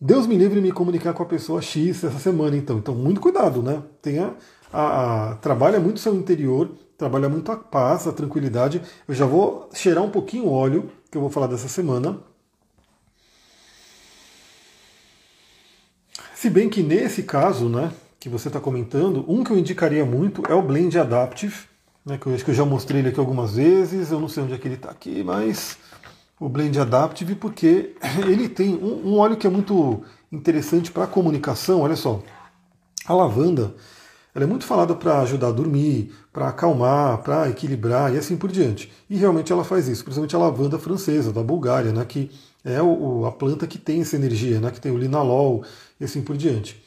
Deus me livre de me comunicar com a pessoa X essa semana, então. Então, muito cuidado, né? Tenha a, a, trabalha muito seu interior, trabalha muito a paz, a tranquilidade. Eu já vou cheirar um pouquinho o óleo que eu vou falar dessa semana. Se bem que nesse caso, né, que você está comentando, um que eu indicaria muito é o Blend Adaptive, né, que eu acho que eu já mostrei ele aqui algumas vezes, eu não sei onde é que ele está aqui, mas o Blend Adaptive, porque ele tem um, um óleo que é muito interessante para comunicação, olha só, a lavanda, ela é muito falada para ajudar a dormir, para acalmar, para equilibrar e assim por diante. E realmente ela faz isso, principalmente a lavanda francesa, da Bulgária, né, que é o, a planta que tem essa energia, né, que tem o linalol e assim por diante.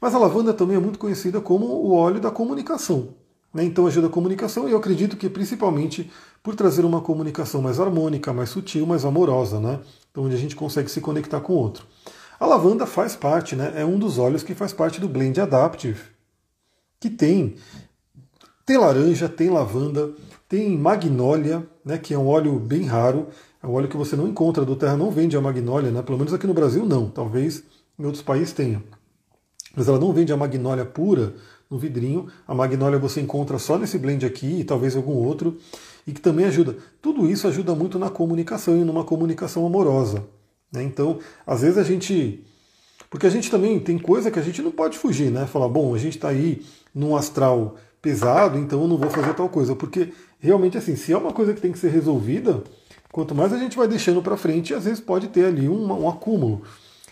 Mas a lavanda também é muito conhecida como o óleo da comunicação. Né, então ajuda a comunicação e eu acredito que principalmente por trazer uma comunicação mais harmônica, mais sutil, mais amorosa, né, então onde a gente consegue se conectar com o outro. A lavanda faz parte, né, é um dos óleos que faz parte do Blend Adaptive, que tem tem laranja, tem lavanda, tem magnólia, né, que é um óleo bem raro, é um óleo que você não encontra do terra, não vende a magnólia, né? Pelo menos aqui no Brasil não, talvez em outros países tenha. Mas ela não vende a magnólia pura no vidrinho. A magnólia você encontra só nesse blend aqui e talvez algum outro, e que também ajuda. Tudo isso ajuda muito na comunicação e numa comunicação amorosa. Né? Então, às vezes a gente. Porque a gente também tem coisa que a gente não pode fugir, né? Falar, bom, a gente está aí num astral pesado, então eu não vou fazer tal coisa. Porque realmente, assim, se é uma coisa que tem que ser resolvida, Quanto mais a gente vai deixando para frente, às vezes pode ter ali um, um acúmulo.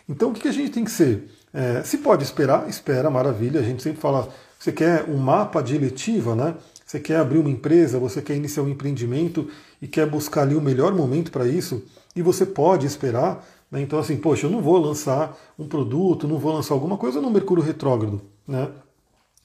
Então o que, que, a gente tem que ser? É, se pode esperar, espera, maravilha. A gente sempre fala, você quer um mapa de eletiva, né? Você quer abrir uma empresa, você quer iniciar um empreendimento e quer buscar ali o melhor momento para isso, e você pode esperar. Né? Então, assim, poxa, eu não vou lançar um produto, não vou lançar alguma coisa no Mercúrio retrógrado. Né?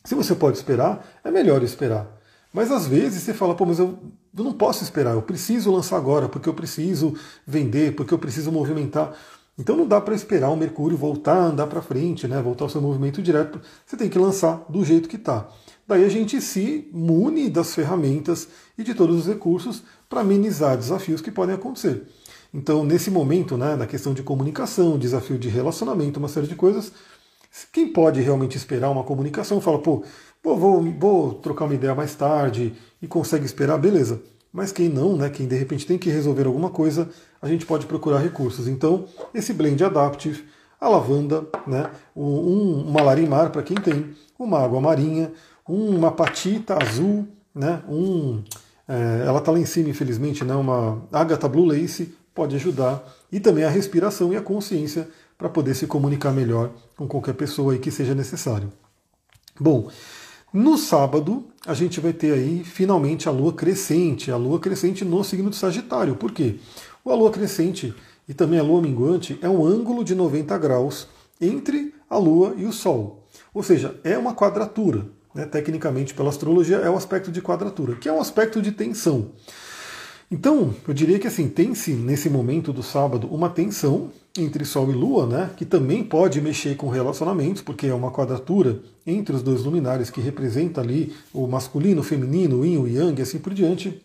Se você pode esperar, é melhor esperar. Mas às vezes você fala, pô, mas eu, eu não posso esperar, eu preciso lançar agora, porque eu preciso vender, porque eu preciso movimentar. Então não dá para esperar o Mercúrio voltar andar para frente, né, voltar ao seu movimento direto. Você tem que lançar do jeito que está. Daí a gente se mune das ferramentas e de todos os recursos para amenizar desafios que podem acontecer. Então, nesse momento, né, na questão de comunicação, desafio de relacionamento, uma série de coisas, quem pode realmente esperar uma comunicação fala, pô, Pô, vou, vou trocar uma ideia mais tarde e consegue esperar, beleza. Mas quem não, né, quem de repente tem que resolver alguma coisa, a gente pode procurar recursos. Então, esse blend adaptive, a lavanda, né, um, uma larimar para quem tem, uma água marinha, uma patita azul, né, um, é, ela está lá em cima, infelizmente, né, uma Agatha Blue Lace pode ajudar, e também a respiração e a consciência para poder se comunicar melhor com qualquer pessoa aí que seja necessário. Bom, no sábado, a gente vai ter aí finalmente a lua crescente, a lua crescente no signo de Sagitário. Por quê? O a lua crescente e também a lua minguante é um ângulo de 90 graus entre a lua e o sol. Ou seja, é uma quadratura. Né? Tecnicamente, pela astrologia, é o um aspecto de quadratura, que é um aspecto de tensão. Então, eu diria que assim, tem-se nesse momento do sábado uma tensão entre Sol e Lua, né, que também pode mexer com relacionamentos, porque é uma quadratura entre os dois luminares que representa ali o masculino, o feminino, o yin, o yang e assim por diante.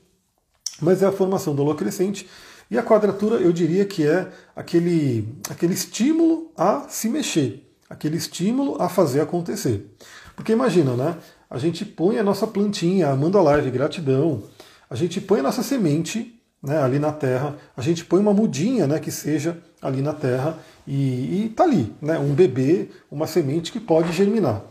Mas é a formação da Lua crescente. E a quadratura, eu diria que é aquele, aquele estímulo a se mexer, aquele estímulo a fazer acontecer. Porque imagina, né? A gente põe a nossa plantinha, amando a live, gratidão, a gente põe a nossa semente né, ali na terra, a gente põe uma mudinha né, que seja, ali na terra e está ali, né? um bebê, uma semente que pode germinar.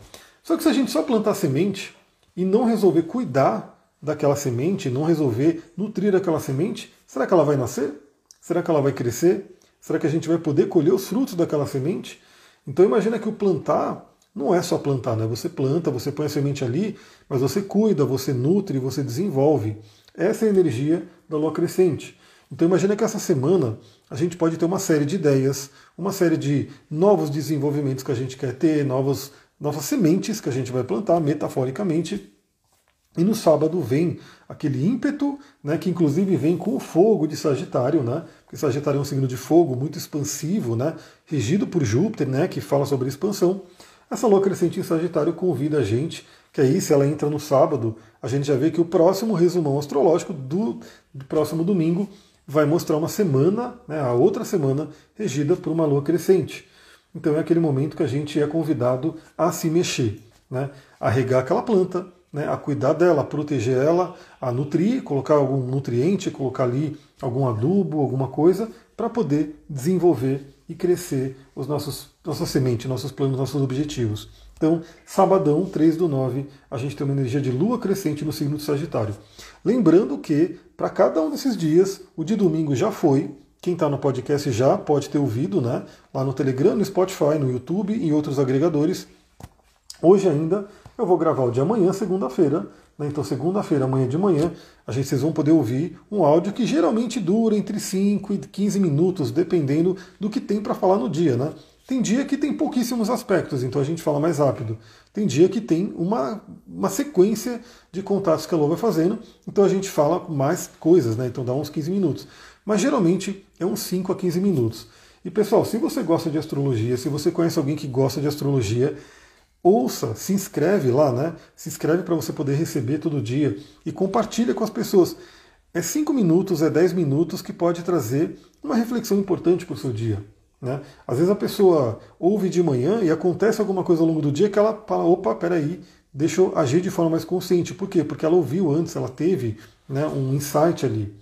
Só que se a gente só plantar semente e não resolver cuidar daquela semente, não resolver nutrir aquela semente, será que ela vai nascer? Será que ela vai crescer? Será que a gente vai poder colher os frutos daquela semente? Então imagina que o plantar não é só plantar, né? Você planta, você põe a semente ali, mas você cuida, você nutre, você desenvolve. Essa é a energia da lua crescente. Então imagina que essa semana a gente pode ter uma série de ideias, uma série de novos desenvolvimentos que a gente quer ter, novos, novas sementes que a gente vai plantar, metaforicamente. E no sábado vem aquele ímpeto, né, que inclusive vem com o fogo de Sagitário, né, porque Sagitário é um signo de fogo muito expansivo, né, regido por Júpiter, né, que fala sobre expansão. Essa lua crescente em Sagitário convida a gente, que aí se ela entra no sábado, a gente já vê que o próximo resumão astrológico do, do próximo domingo vai mostrar uma semana, né, a outra semana, regida por uma lua crescente. Então é aquele momento que a gente é convidado a se mexer, né, a regar aquela planta, né, a cuidar dela, a proteger ela, a nutrir, colocar algum nutriente, colocar ali algum adubo, alguma coisa, para poder desenvolver e crescer os nossos, nossa semente, nossos planos, nossos objetivos. Então, sabadão, 3 do 9, a gente tem uma energia de lua crescente no signo de Sagitário. Lembrando que, para cada um desses dias, o de domingo já foi. Quem está no podcast já pode ter ouvido, né? Lá no Telegram, no Spotify, no YouTube e em outros agregadores. Hoje ainda eu vou gravar o de amanhã, segunda-feira. Né? Então, segunda-feira, amanhã de manhã, a gente, vocês vão poder ouvir um áudio que geralmente dura entre 5 e 15 minutos, dependendo do que tem para falar no dia. Né? Tem dia que tem pouquíssimos aspectos, então a gente fala mais rápido. Tem dia que tem uma, uma sequência de contatos que a Lua vai fazendo, então a gente fala mais coisas, né? então dá uns 15 minutos. Mas geralmente é uns 5 a 15 minutos. E pessoal, se você gosta de astrologia, se você conhece alguém que gosta de astrologia, ouça, se inscreve lá, né? Se inscreve para você poder receber todo dia e compartilha com as pessoas. É cinco minutos, é dez minutos que pode trazer uma reflexão importante para o seu dia. Né? Às vezes a pessoa ouve de manhã e acontece alguma coisa ao longo do dia que ela fala, opa, peraí, deixa eu agir de forma mais consciente. Por quê? Porque ela ouviu antes, ela teve né, um insight ali.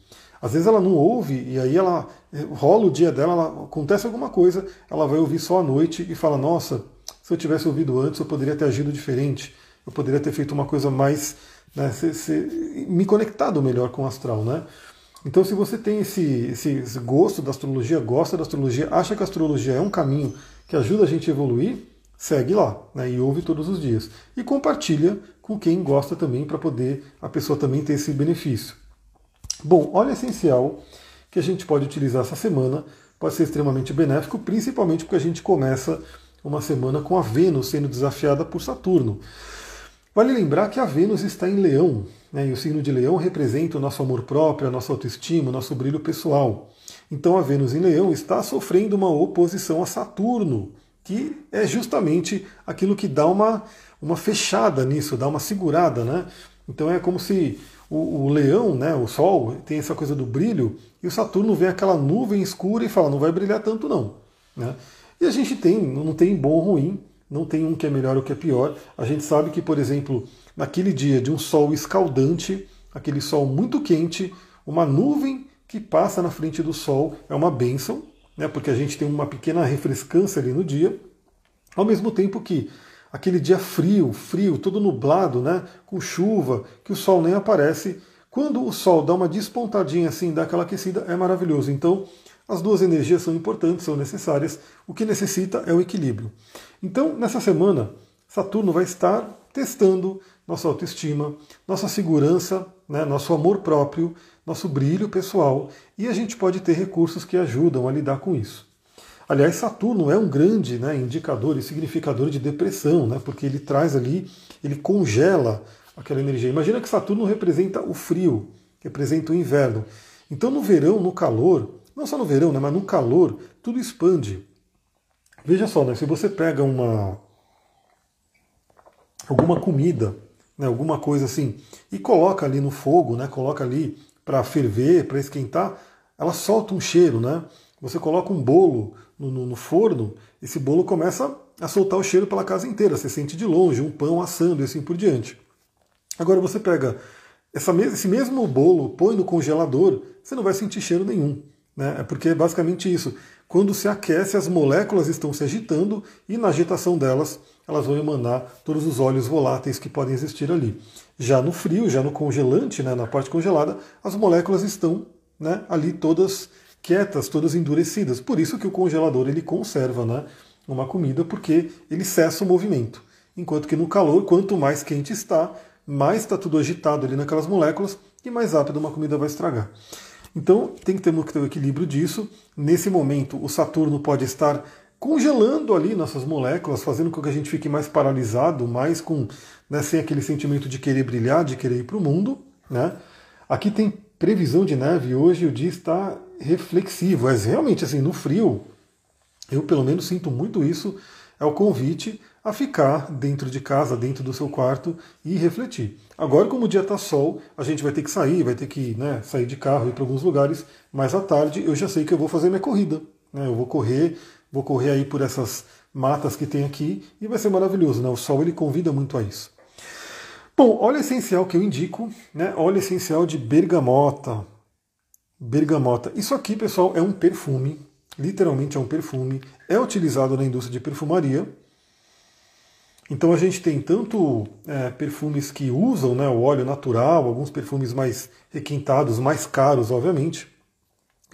Às vezes ela não ouve e aí ela eh, rola o dia dela, ela, acontece alguma coisa, ela vai ouvir só à noite e fala, nossa, se eu tivesse ouvido antes, eu poderia ter agido diferente, eu poderia ter feito uma coisa mais. Né, se, se, me conectado melhor com o astral. Né? Então, se você tem esse, esse, gosto da astrologia, gosta da astrologia, acha que a astrologia é um caminho que ajuda a gente a evoluir, segue lá né, e ouve todos os dias. E compartilha com quem gosta também, para poder a pessoa também ter esse benefício. Bom, óleo essencial que a gente pode utilizar essa semana pode ser extremamente benéfico, principalmente porque a gente começa uma semana com a Vênus sendo desafiada por Saturno. Vale lembrar que a Vênus está em Leão, né, e o signo de Leão representa o nosso amor próprio, a nossa autoestima, o nosso brilho pessoal. Então a Vênus em Leão está sofrendo uma oposição a Saturno, que é justamente aquilo que dá uma, uma fechada nisso, dá uma segurada. Né? Então é como se o, o Leão, né, o Sol, tem essa coisa do brilho, e o Saturno vem aquela nuvem escura e fala, não vai brilhar tanto não. Né? E a gente tem, não tem bom ou ruim, não tem um que é melhor ou que é pior. A gente sabe que, por exemplo, naquele dia de um sol escaldante, aquele sol muito quente, uma nuvem que passa na frente do sol é uma bênção, né, porque a gente tem uma pequena refrescância ali no dia, ao mesmo tempo que aquele dia frio, frio, todo nublado, né, com chuva, que o sol nem aparece, quando o sol dá uma despontadinha assim, dá aquela aquecida, é maravilhoso. Então, as duas energias são importantes, são necessárias. O que necessita é o equilíbrio. Então, nessa semana, Saturno vai estar testando nossa autoestima, nossa segurança, né, nosso amor próprio, nosso brilho pessoal, e a gente pode ter recursos que ajudam a lidar com isso. Aliás, Saturno é um grande né, indicador e significador de depressão, né, porque ele traz ali, ele congela aquela energia. Imagina que Saturno representa o frio, representa o inverno. Então, no verão, no calor, não só no verão, né, mas no calor, tudo expande. Veja só, né, se você pega uma alguma comida, né, alguma coisa assim, e coloca ali no fogo, né, coloca ali para ferver, para esquentar, ela solta um cheiro, né? Você coloca um bolo no, no, no, forno, esse bolo começa a soltar o cheiro pela casa inteira. Você sente de longe um pão assando e assim por diante. Agora você pega essa, esse mesmo bolo, põe no congelador, você não vai sentir cheiro nenhum. Né? É porque é basicamente isso. Quando se aquece, as moléculas estão se agitando e na agitação delas, elas vão emanar todos os óleos voláteis que podem existir ali. Já no frio, já no congelante, né, na parte congelada, as moléculas estão né, ali todas quietas, todas endurecidas. Por isso que o congelador ele conserva né, uma comida, porque ele cessa o movimento. Enquanto que no calor, quanto mais quente está, mais está tudo agitado ali naquelas moléculas e mais rápido uma comida vai estragar. Então tem que ter, o equilíbrio disso. Nesse momento, o Saturno pode estar congelando ali nossas moléculas, fazendo com que a gente fique mais paralisado, mais com né, sem aquele sentimento de querer brilhar, de querer ir para o mundo. Né? Aqui tem previsão de neve hoje, o dia está reflexivo. Mas realmente, assim, no frio, eu pelo menos sinto muito isso. É o convite a ficar dentro de casa, dentro do seu quarto e refletir. Agora, como o dia está sol, a gente vai ter que sair, vai ter que né, sair de carro ir para alguns lugares, mas à tarde eu já sei que eu vou fazer minha corrida. Né, eu vou correr, vou correr aí por essas matas que tem aqui e vai ser maravilhoso. Né, o sol ele convida muito a isso. Bom, óleo essencial que eu indico, né, óleo essencial de bergamota. Bergamota. Isso aqui, pessoal, é um perfume, literalmente é um perfume, é utilizado na indústria de perfumaria. Então a gente tem tanto é, perfumes que usam né, o óleo natural, alguns perfumes mais requintados, mais caros, obviamente.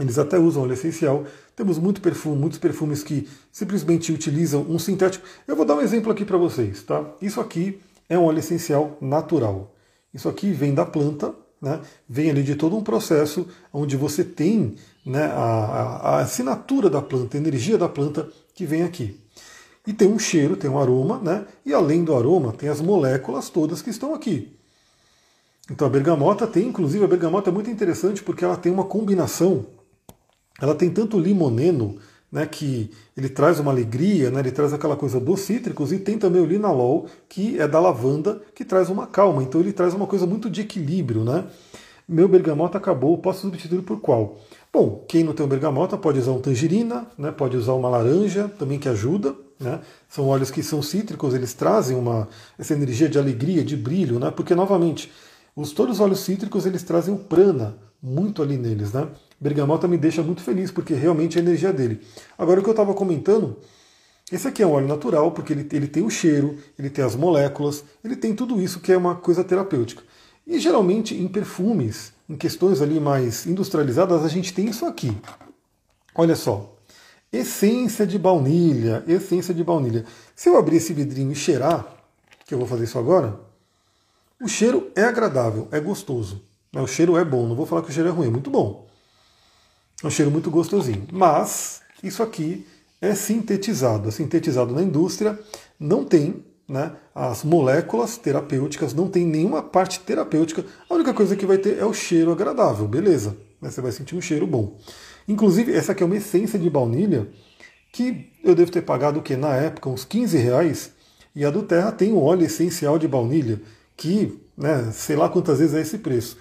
Eles até usam óleo essencial. Temos muito perfume, muitos perfumes que simplesmente utilizam um sintético. Eu vou dar um exemplo aqui para vocês. Tá? Isso aqui é um óleo essencial natural. Isso aqui vem da planta, né? vem ali de todo um processo onde você tem né, a, a, a assinatura da planta, a energia da planta que vem aqui. E tem um cheiro, tem um aroma, né? E além do aroma, tem as moléculas todas que estão aqui. Então a bergamota tem, inclusive a bergamota é muito interessante porque ela tem uma combinação. Ela tem tanto limoneno, né, que ele traz uma alegria, né, ele traz aquela coisa dos cítricos, e tem também o linalol, que é da lavanda, que traz uma calma. Então ele traz uma coisa muito de equilíbrio, né? Meu bergamota acabou, posso substituir por qual? Bom, quem não tem um bergamota pode usar um tangerina, né, pode usar uma laranja, também que ajuda. Né? São óleos que são cítricos, eles trazem uma, essa energia de alegria, de brilho, né? porque, novamente, os, todos os óleos cítricos eles trazem o prana muito ali neles. Né? Bergamota me deixa muito feliz, porque realmente é a energia dele. Agora, o que eu estava comentando, esse aqui é um óleo natural, porque ele, ele tem o cheiro, ele tem as moléculas, ele tem tudo isso que é uma coisa terapêutica. E geralmente em perfumes, em questões ali mais industrializadas, a gente tem isso aqui. Olha só, Essência de baunilha, essência de baunilha. Se eu abrir esse vidrinho e cheirar, que eu vou fazer isso agora, o cheiro é agradável, é gostoso. O cheiro é bom, não vou falar que o cheiro é ruim, é muito bom. É um cheiro muito gostosinho. Mas isso aqui é sintetizado. É sintetizado na indústria, não tem né, as moléculas terapêuticas, não tem nenhuma parte terapêutica. A única coisa que vai ter é o cheiro agradável, beleza. Você vai sentir um cheiro bom. Inclusive, essa aqui é uma essência de baunilha que eu devo ter pagado o que na época uns 15 reais. E a do Terra tem um óleo essencial de baunilha que, né, sei lá quantas vezes é esse preço.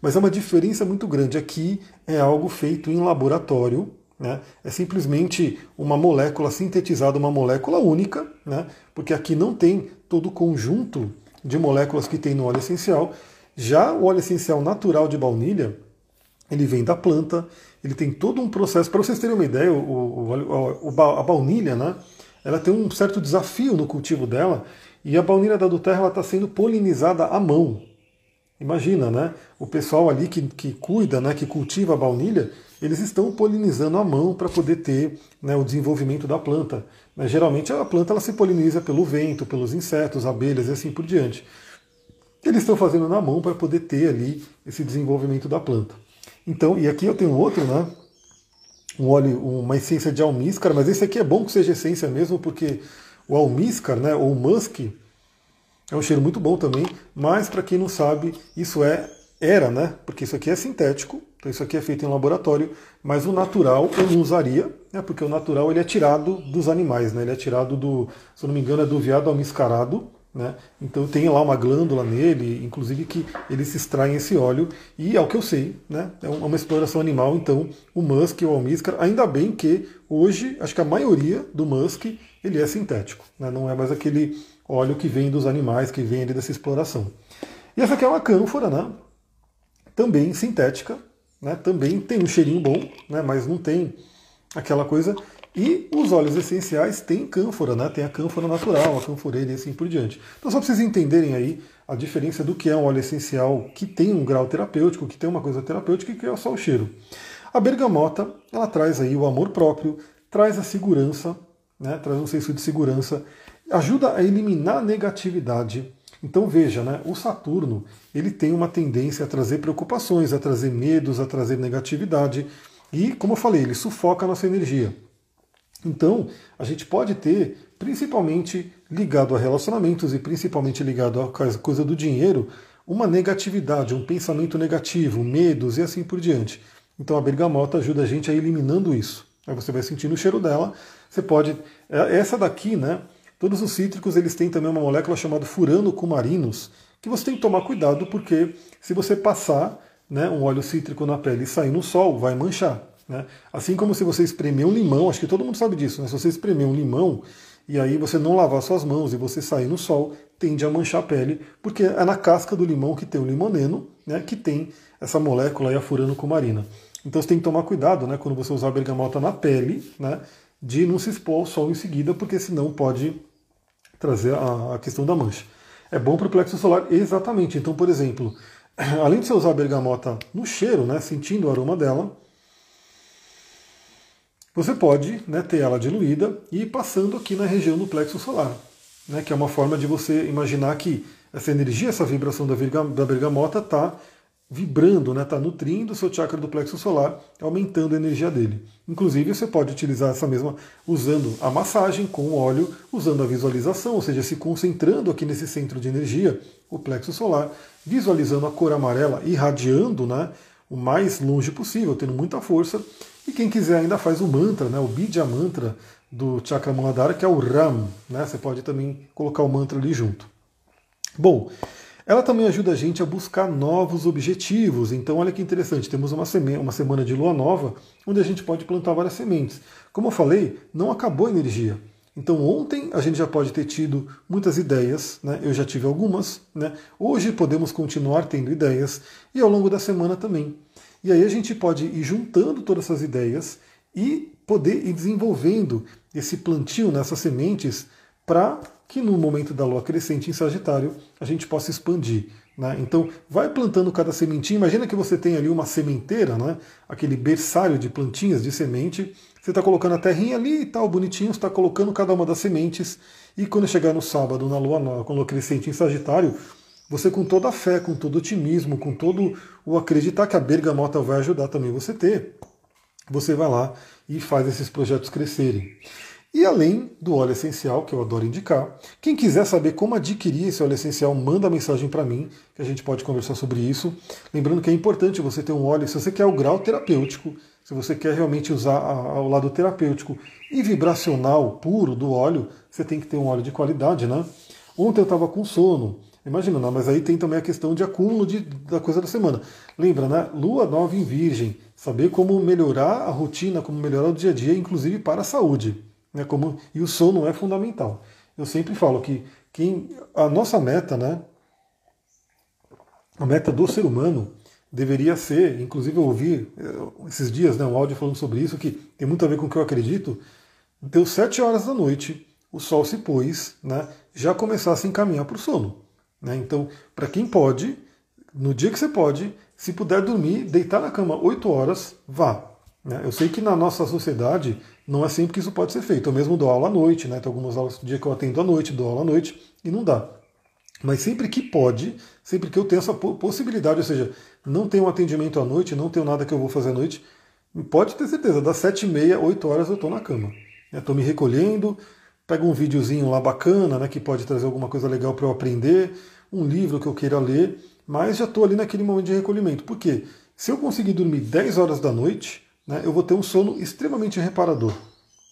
Mas é uma diferença muito grande. Aqui é algo feito em laboratório, né? É simplesmente uma molécula sintetizada, uma molécula única, né? porque aqui não tem todo o conjunto de moléculas que tem no óleo essencial. Já o óleo essencial natural de baunilha, ele vem da planta, ele tem todo um processo. Para vocês terem uma ideia, o, o, o, a baunilha, né, ela tem um certo desafio no cultivo dela, e a baunilha da Duterra está sendo polinizada à mão. Imagina, né? O pessoal ali que, que cuida, né, que cultiva a baunilha, eles estão polinizando à mão para poder ter né, o desenvolvimento da planta. Mas, geralmente a planta ela se poliniza pelo vento, pelos insetos, abelhas e assim por diante. Eles estão fazendo na mão para poder ter ali esse desenvolvimento da planta. Então, e aqui eu tenho outro, né? Um óleo, uma essência de almíscar, mas esse aqui é bom que seja essência mesmo, porque o almíscar, né, ou musk, é um cheiro muito bom também, mas para quem não sabe, isso é era, né? Porque isso aqui é sintético, então isso aqui é feito em laboratório, mas o natural eu não usaria, né? Porque o natural ele é tirado dos animais, né? Ele é tirado do, se eu não me engano, é do veado almiscarado, né? Então tem lá uma glândula nele, inclusive que eles extraem esse óleo, e ao que eu sei, né, é uma exploração animal, então o musk ou o almíscar, ainda bem que hoje, acho que a maioria do musk ele é sintético, né, não é mais aquele óleo que vem dos animais, que vem ali dessa exploração. E essa aqui é uma cânfora, né, também sintética, né, também tem um cheirinho bom, né, mas não tem aquela coisa. E os óleos essenciais têm cânfora, né? Tem a cânfora natural, a canforeira e assim por diante. Então só para vocês entenderem aí a diferença do que é um óleo essencial que tem um grau terapêutico, que tem uma coisa terapêutica e que é só o cheiro. A bergamota, ela traz aí o amor próprio, traz a segurança, né? Traz um senso de segurança, ajuda a eliminar a negatividade. Então veja, né? O Saturno, ele tem uma tendência a trazer preocupações, a trazer medos, a trazer negatividade. E, como eu falei, ele sufoca a nossa energia. Então, a gente pode ter, principalmente ligado a relacionamentos e principalmente ligado à coisa do dinheiro, uma negatividade, um pensamento negativo, medos e assim por diante. Então a bergamota ajuda a gente a eliminando isso. Aí você vai sentindo o cheiro dela. Você pode. É, essa daqui, né? Todos os cítricos eles têm também uma molécula chamada furano cumarinos, que você tem que tomar cuidado porque se você passar né, um óleo cítrico na pele e sair no sol, vai manchar. Né? Assim como se você espremer um limão, acho que todo mundo sabe disso, né? se você espremer um limão e aí você não lavar suas mãos e você sair no sol, tende a manchar a pele, porque é na casca do limão que tem o limoneno, né, que tem essa molécula aí, a furanocumarina. Então você tem que tomar cuidado né, quando você usar a bergamota na pele, né, de não se expor ao sol em seguida, porque senão pode trazer a, a questão da mancha. É bom para o plexo solar? Exatamente. Então, por exemplo, além de você usar a bergamota no cheiro, né, sentindo o aroma dela, você pode né, ter ela diluída e ir passando aqui na região do plexo solar, né, que é uma forma de você imaginar que essa energia, essa vibração da, bergamota está vibrando, está né, tá nutrindo o seu chakra do plexo solar, aumentando a energia dele. Inclusive, você pode utilizar essa mesma usando a massagem com óleo, usando a visualização, ou seja, se concentrando aqui nesse centro de energia, o plexo solar, visualizando a cor amarela irradiando né, o mais longe possível, tendo muita força, e quem quiser ainda faz o mantra, né, o Bidya Mantra do Chakra Muladhara, que é o Ram. Né, você pode também colocar o mantra ali junto. Bom, ela também ajuda a gente a buscar novos objetivos. Então, olha que interessante, temos uma, semana, uma semana de lua nova, onde a gente pode plantar várias sementes. Como eu falei, não acabou a energia. Então, ontem a gente já pode ter tido muitas ideias, né? eu já tive algumas. Né? Hoje podemos continuar tendo ideias, e ao longo da semana também. E aí a gente pode ir juntando todas essas ideias e poder ir desenvolvendo esse plantio nessas sementes para que no momento da lua crescente em Sagitário a gente possa expandir. Né? Então, vai plantando cada sementinha. Imagina que você tem ali uma sementeira, né? aquele berçário de plantinhas de semente. Você está colocando a terrinha ali e tal, bonitinho, está colocando cada uma das sementes. E quando chegar no sábado, na lua nova, com a lua crescente em Sagitário, você com toda a fé, com todo o otimismo, com todo o acreditar que a bergamota vai ajudar também você ter, você vai lá e faz esses projetos crescerem. E além do óleo essencial, que eu adoro indicar, quem quiser saber como adquirir esse óleo essencial, manda mensagem para mim, que a gente pode conversar sobre isso. Lembrando que é importante você ter um óleo, se você quer o grau terapêutico, se você quer realmente usar o lado terapêutico e vibracional puro do óleo, você tem que ter um óleo de qualidade, né? Ontem eu estava com sono, Imagina, não, mas aí tem também a questão de acúmulo de, da coisa da semana. Lembra, né? Lua nova em Virgem. Saber como melhorar a rotina, como melhorar o dia a dia, inclusive para a saúde. Né? Como, e o sono é fundamental. Eu sempre falo que quem, a nossa meta, né? A meta do ser humano deveria ser, inclusive eu ouvi eh, esses dias né, um áudio falando sobre isso, que tem muito a ver com o que eu acredito. Deu sete horas da noite, o sol se pôs, né, já começar a se encaminhar para o sono. Né? Então, para quem pode, no dia que você pode, se puder dormir, deitar na cama 8 horas, vá. Né? Eu sei que na nossa sociedade não é sempre que isso pode ser feito. Eu mesmo dou aula à noite, né? tem algumas aulas do dia que eu atendo à noite, dou aula à noite, e não dá. Mas sempre que pode, sempre que eu tenho essa possibilidade, ou seja, não tenho um atendimento à noite, não tenho nada que eu vou fazer à noite, pode ter certeza, das 7 e meia, 8 horas eu estou na cama. Estou me recolhendo, pego um videozinho lá bacana, né, que pode trazer alguma coisa legal para eu aprender, um livro que eu queira ler, mas já estou ali naquele momento de recolhimento. Por quê? Se eu conseguir dormir 10 horas da noite, né, eu vou ter um sono extremamente reparador.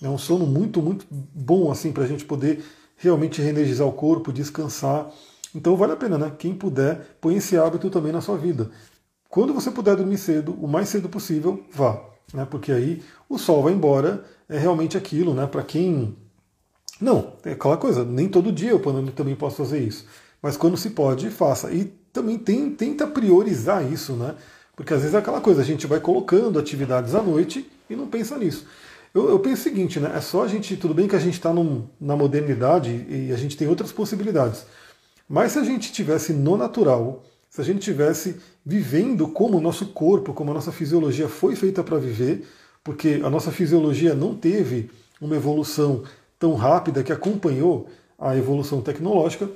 É um sono muito, muito bom assim para a gente poder realmente reenergizar o corpo, descansar. Então vale a pena, né? Quem puder, põe esse hábito também na sua vida. Quando você puder dormir cedo, o mais cedo possível, vá. Né? Porque aí o sol vai embora, é realmente aquilo, né? Para quem. Não, é aquela coisa, nem todo dia eu também posso fazer isso. Mas quando se pode, faça. E também tem, tenta priorizar isso, né? Porque às vezes é aquela coisa, a gente vai colocando atividades à noite e não pensa nisso. Eu, eu, penso o seguinte, né? É só a gente. Tudo bem que a gente está na modernidade e a gente tem outras possibilidades. Mas se a gente tivesse no natural, se a gente tivesse vivendo como o nosso corpo, como a nossa fisiologia foi feita para viver, porque a nossa fisiologia não teve uma evolução tão rápida que acompanhou a evolução tecnológica.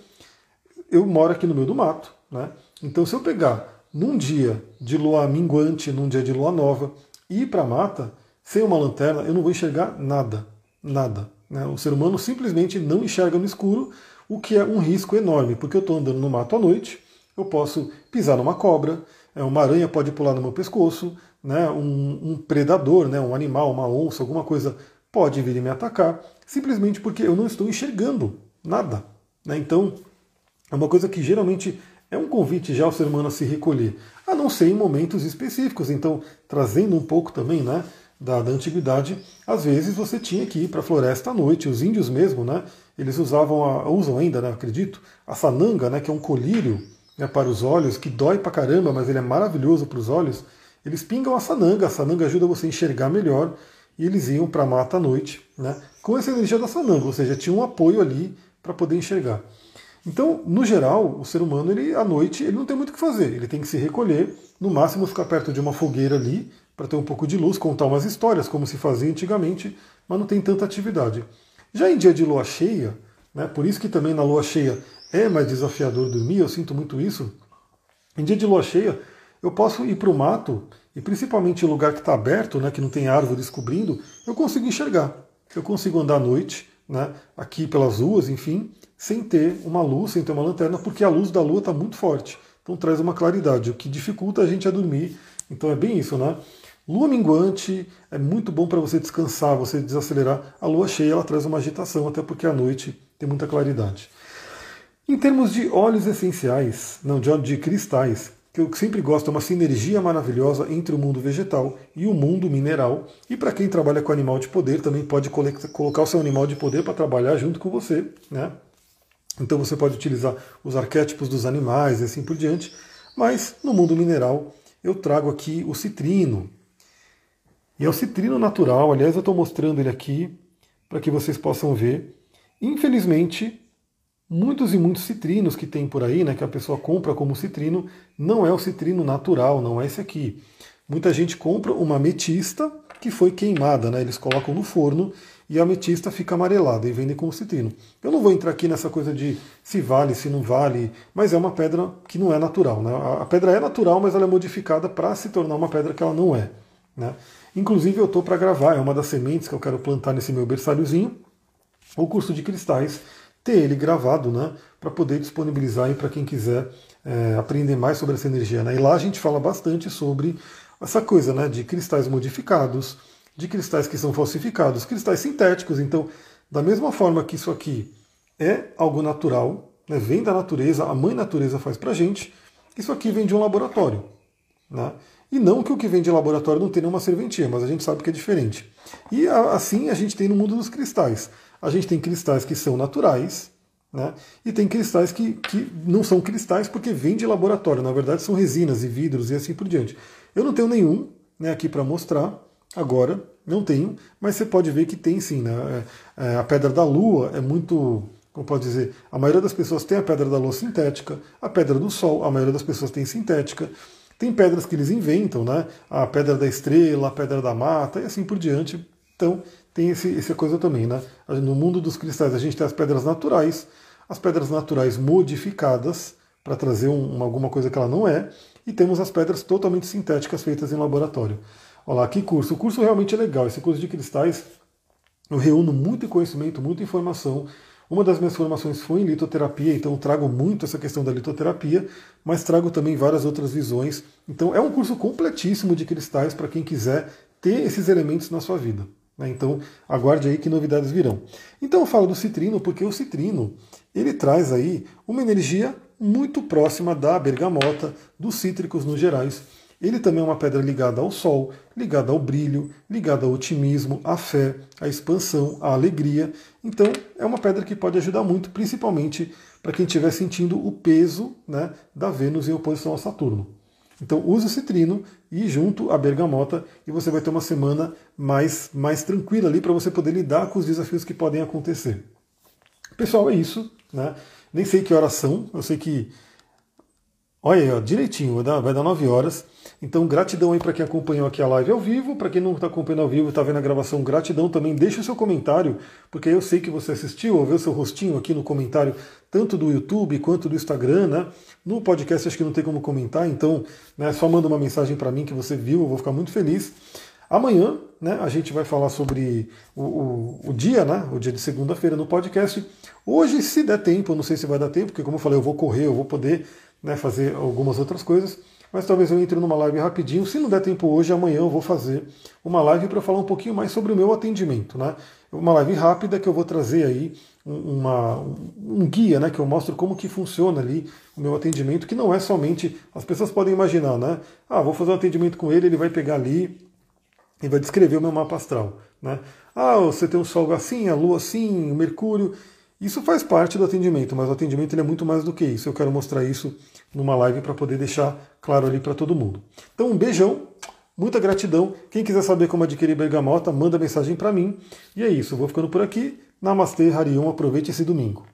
Eu moro aqui no meio do mato, né? Então se eu pegar num dia de lua minguante, num dia de lua nova, ir para a mata, sem uma lanterna, eu não vou enxergar nada. Nada. Né? O ser humano simplesmente não enxerga no escuro, o que é um risco enorme, porque eu estou andando no mato à noite, eu posso pisar numa cobra, é, uma aranha pode pular no meu pescoço, né? um, um predador, né? um animal, uma onça, alguma coisa pode vir e me atacar, simplesmente porque eu não estou enxergando nada. Né? Então, é uma coisa que geralmente é um convite já ao ser humano a se recolher, a não ser em momentos específicos. Então, trazendo um pouco também, né? da, da antiguidade, às vezes você tinha que ir para a floresta à noite. Os índios mesmo, né, eles usavam, a, usam ainda, né, acredito, a sananga, né, que é um colírio né, para os olhos, que dói para caramba, mas ele é maravilhoso para os olhos. Eles pingam a sananga, a sananga ajuda você a enxergar melhor, e eles iam para a mata à noite, né, com essa energia da sananga, ou seja, tinha um apoio ali para poder enxergar. Então, no geral, o ser humano, ele à noite, ele não tem muito o que fazer, ele tem que se recolher, no máximo ficar perto de uma fogueira ali, para ter um pouco de luz, contar umas histórias, como se fazia antigamente, mas não tem tanta atividade. Já em dia de lua cheia, né, por isso que também na lua cheia é mais desafiador dormir, eu sinto muito isso. Em dia de lua cheia, eu posso ir para o mato, e principalmente em lugar que está aberto, né, que não tem árvores cobrindo, eu consigo enxergar. Eu consigo andar à noite, né, aqui pelas ruas, enfim, sem ter uma luz, sem ter uma lanterna, porque a luz da lua está muito forte. Então traz uma claridade, o que dificulta a gente a dormir. Então é bem isso, né? Lua minguante é muito bom para você descansar, você desacelerar. A lua cheia ela traz uma agitação, até porque à noite tem muita claridade. Em termos de óleos essenciais, não de, de cristais, que eu sempre gosto, é uma sinergia maravilhosa entre o mundo vegetal e o mundo mineral. E para quem trabalha com animal de poder, também pode colocar o seu animal de poder para trabalhar junto com você. Né? Então você pode utilizar os arquétipos dos animais e assim por diante. Mas no mundo mineral eu trago aqui o citrino, e é o citrino natural, aliás, eu estou mostrando ele aqui para que vocês possam ver. Infelizmente, muitos e muitos citrinos que tem por aí, né, que a pessoa compra como citrino, não é o citrino natural, não é esse aqui. Muita gente compra uma ametista que foi queimada, né? Eles colocam no forno e a ametista fica amarelada e vendem como citrino. Eu não vou entrar aqui nessa coisa de se vale, se não vale, mas é uma pedra que não é natural. Né? A pedra é natural, mas ela é modificada para se tornar uma pedra que ela não é. Né? Inclusive eu estou para gravar, é uma das sementes que eu quero plantar nesse meu berçáriozinho, o curso de cristais, ter ele gravado, né, para poder disponibilizar para quem quiser é, aprender mais sobre essa energia. Né? E lá a gente fala bastante sobre essa coisa né, de cristais modificados, de cristais que são falsificados, cristais sintéticos. Então, da mesma forma que isso aqui é algo natural, né, vem da natureza, a mãe natureza faz para gente, isso aqui vem de um laboratório. Né? E não que o que vem de laboratório não tenha nenhuma serventia, mas a gente sabe que é diferente. E assim a gente tem no mundo dos cristais. A gente tem cristais que são naturais, né? e tem cristais que, que não são cristais porque vêm de laboratório. Na verdade, são resinas e vidros e assim por diante. Eu não tenho nenhum né, aqui para mostrar agora, não tenho, mas você pode ver que tem sim. Né? É, é, a pedra da lua é muito como pode dizer, a maioria das pessoas tem a pedra da lua sintética, a pedra do sol, a maioria das pessoas tem sintética. Tem pedras que eles inventam, né? A pedra da estrela, a pedra da mata e assim por diante. Então tem esse, essa coisa também, né? No mundo dos cristais a gente tem as pedras naturais, as pedras naturais modificadas para trazer um, alguma coisa que ela não é, e temos as pedras totalmente sintéticas feitas em laboratório. Olha lá, que curso. O curso realmente é legal. Esse curso de cristais eu reúno muito conhecimento, muita informação uma das minhas formações foi em litoterapia, então trago muito essa questão da litoterapia, mas trago também várias outras visões. Então é um curso completíssimo de cristais para quem quiser ter esses elementos na sua vida. Né? Então aguarde aí que novidades virão. Então eu falo do citrino porque o citrino ele traz aí uma energia muito próxima da bergamota, dos cítricos no gerais. Ele também é uma pedra ligada ao sol, ligada ao brilho, ligada ao otimismo, à fé, à expansão, à alegria. Então, é uma pedra que pode ajudar muito, principalmente para quem estiver sentindo o peso né, da Vênus em oposição a Saturno. Então use o citrino e junto a bergamota e você vai ter uma semana mais, mais tranquila ali para você poder lidar com os desafios que podem acontecer. Pessoal, é isso. Né? Nem sei que horas são, eu sei que. Olha aí, ó, direitinho, vai dar, vai dar 9 horas. Então, gratidão aí para quem acompanhou aqui a live ao vivo. Para quem não está acompanhando ao vivo, está vendo a gravação, gratidão também. Deixe o seu comentário, porque eu sei que você assistiu ou o seu rostinho aqui no comentário, tanto do YouTube quanto do Instagram, né? No podcast acho que não tem como comentar, então né, só manda uma mensagem para mim que você viu, eu vou ficar muito feliz. Amanhã, né, a gente vai falar sobre o, o, o dia, né, o dia de segunda-feira no podcast. Hoje, se der tempo, não sei se vai dar tempo, porque como eu falei, eu vou correr, eu vou poder né, fazer algumas outras coisas mas talvez eu entre numa live rapidinho. Se não der tempo hoje, amanhã eu vou fazer uma live para falar um pouquinho mais sobre o meu atendimento. Né? Uma live rápida que eu vou trazer aí uma, um guia, né, que eu mostro como que funciona ali o meu atendimento, que não é somente, as pessoas podem imaginar, né? Ah, vou fazer um atendimento com ele, ele vai pegar ali e vai descrever o meu mapa astral. Né? Ah, você tem o Sol assim, a Lua assim, o Mercúrio. Isso faz parte do atendimento, mas o atendimento ele é muito mais do que isso. Eu quero mostrar isso numa live para poder deixar claro ali para todo mundo. Então, um beijão, muita gratidão. Quem quiser saber como adquirir bergamota, manda mensagem para mim. E é isso, vou ficando por aqui. Namastê, Harion, aproveite esse domingo.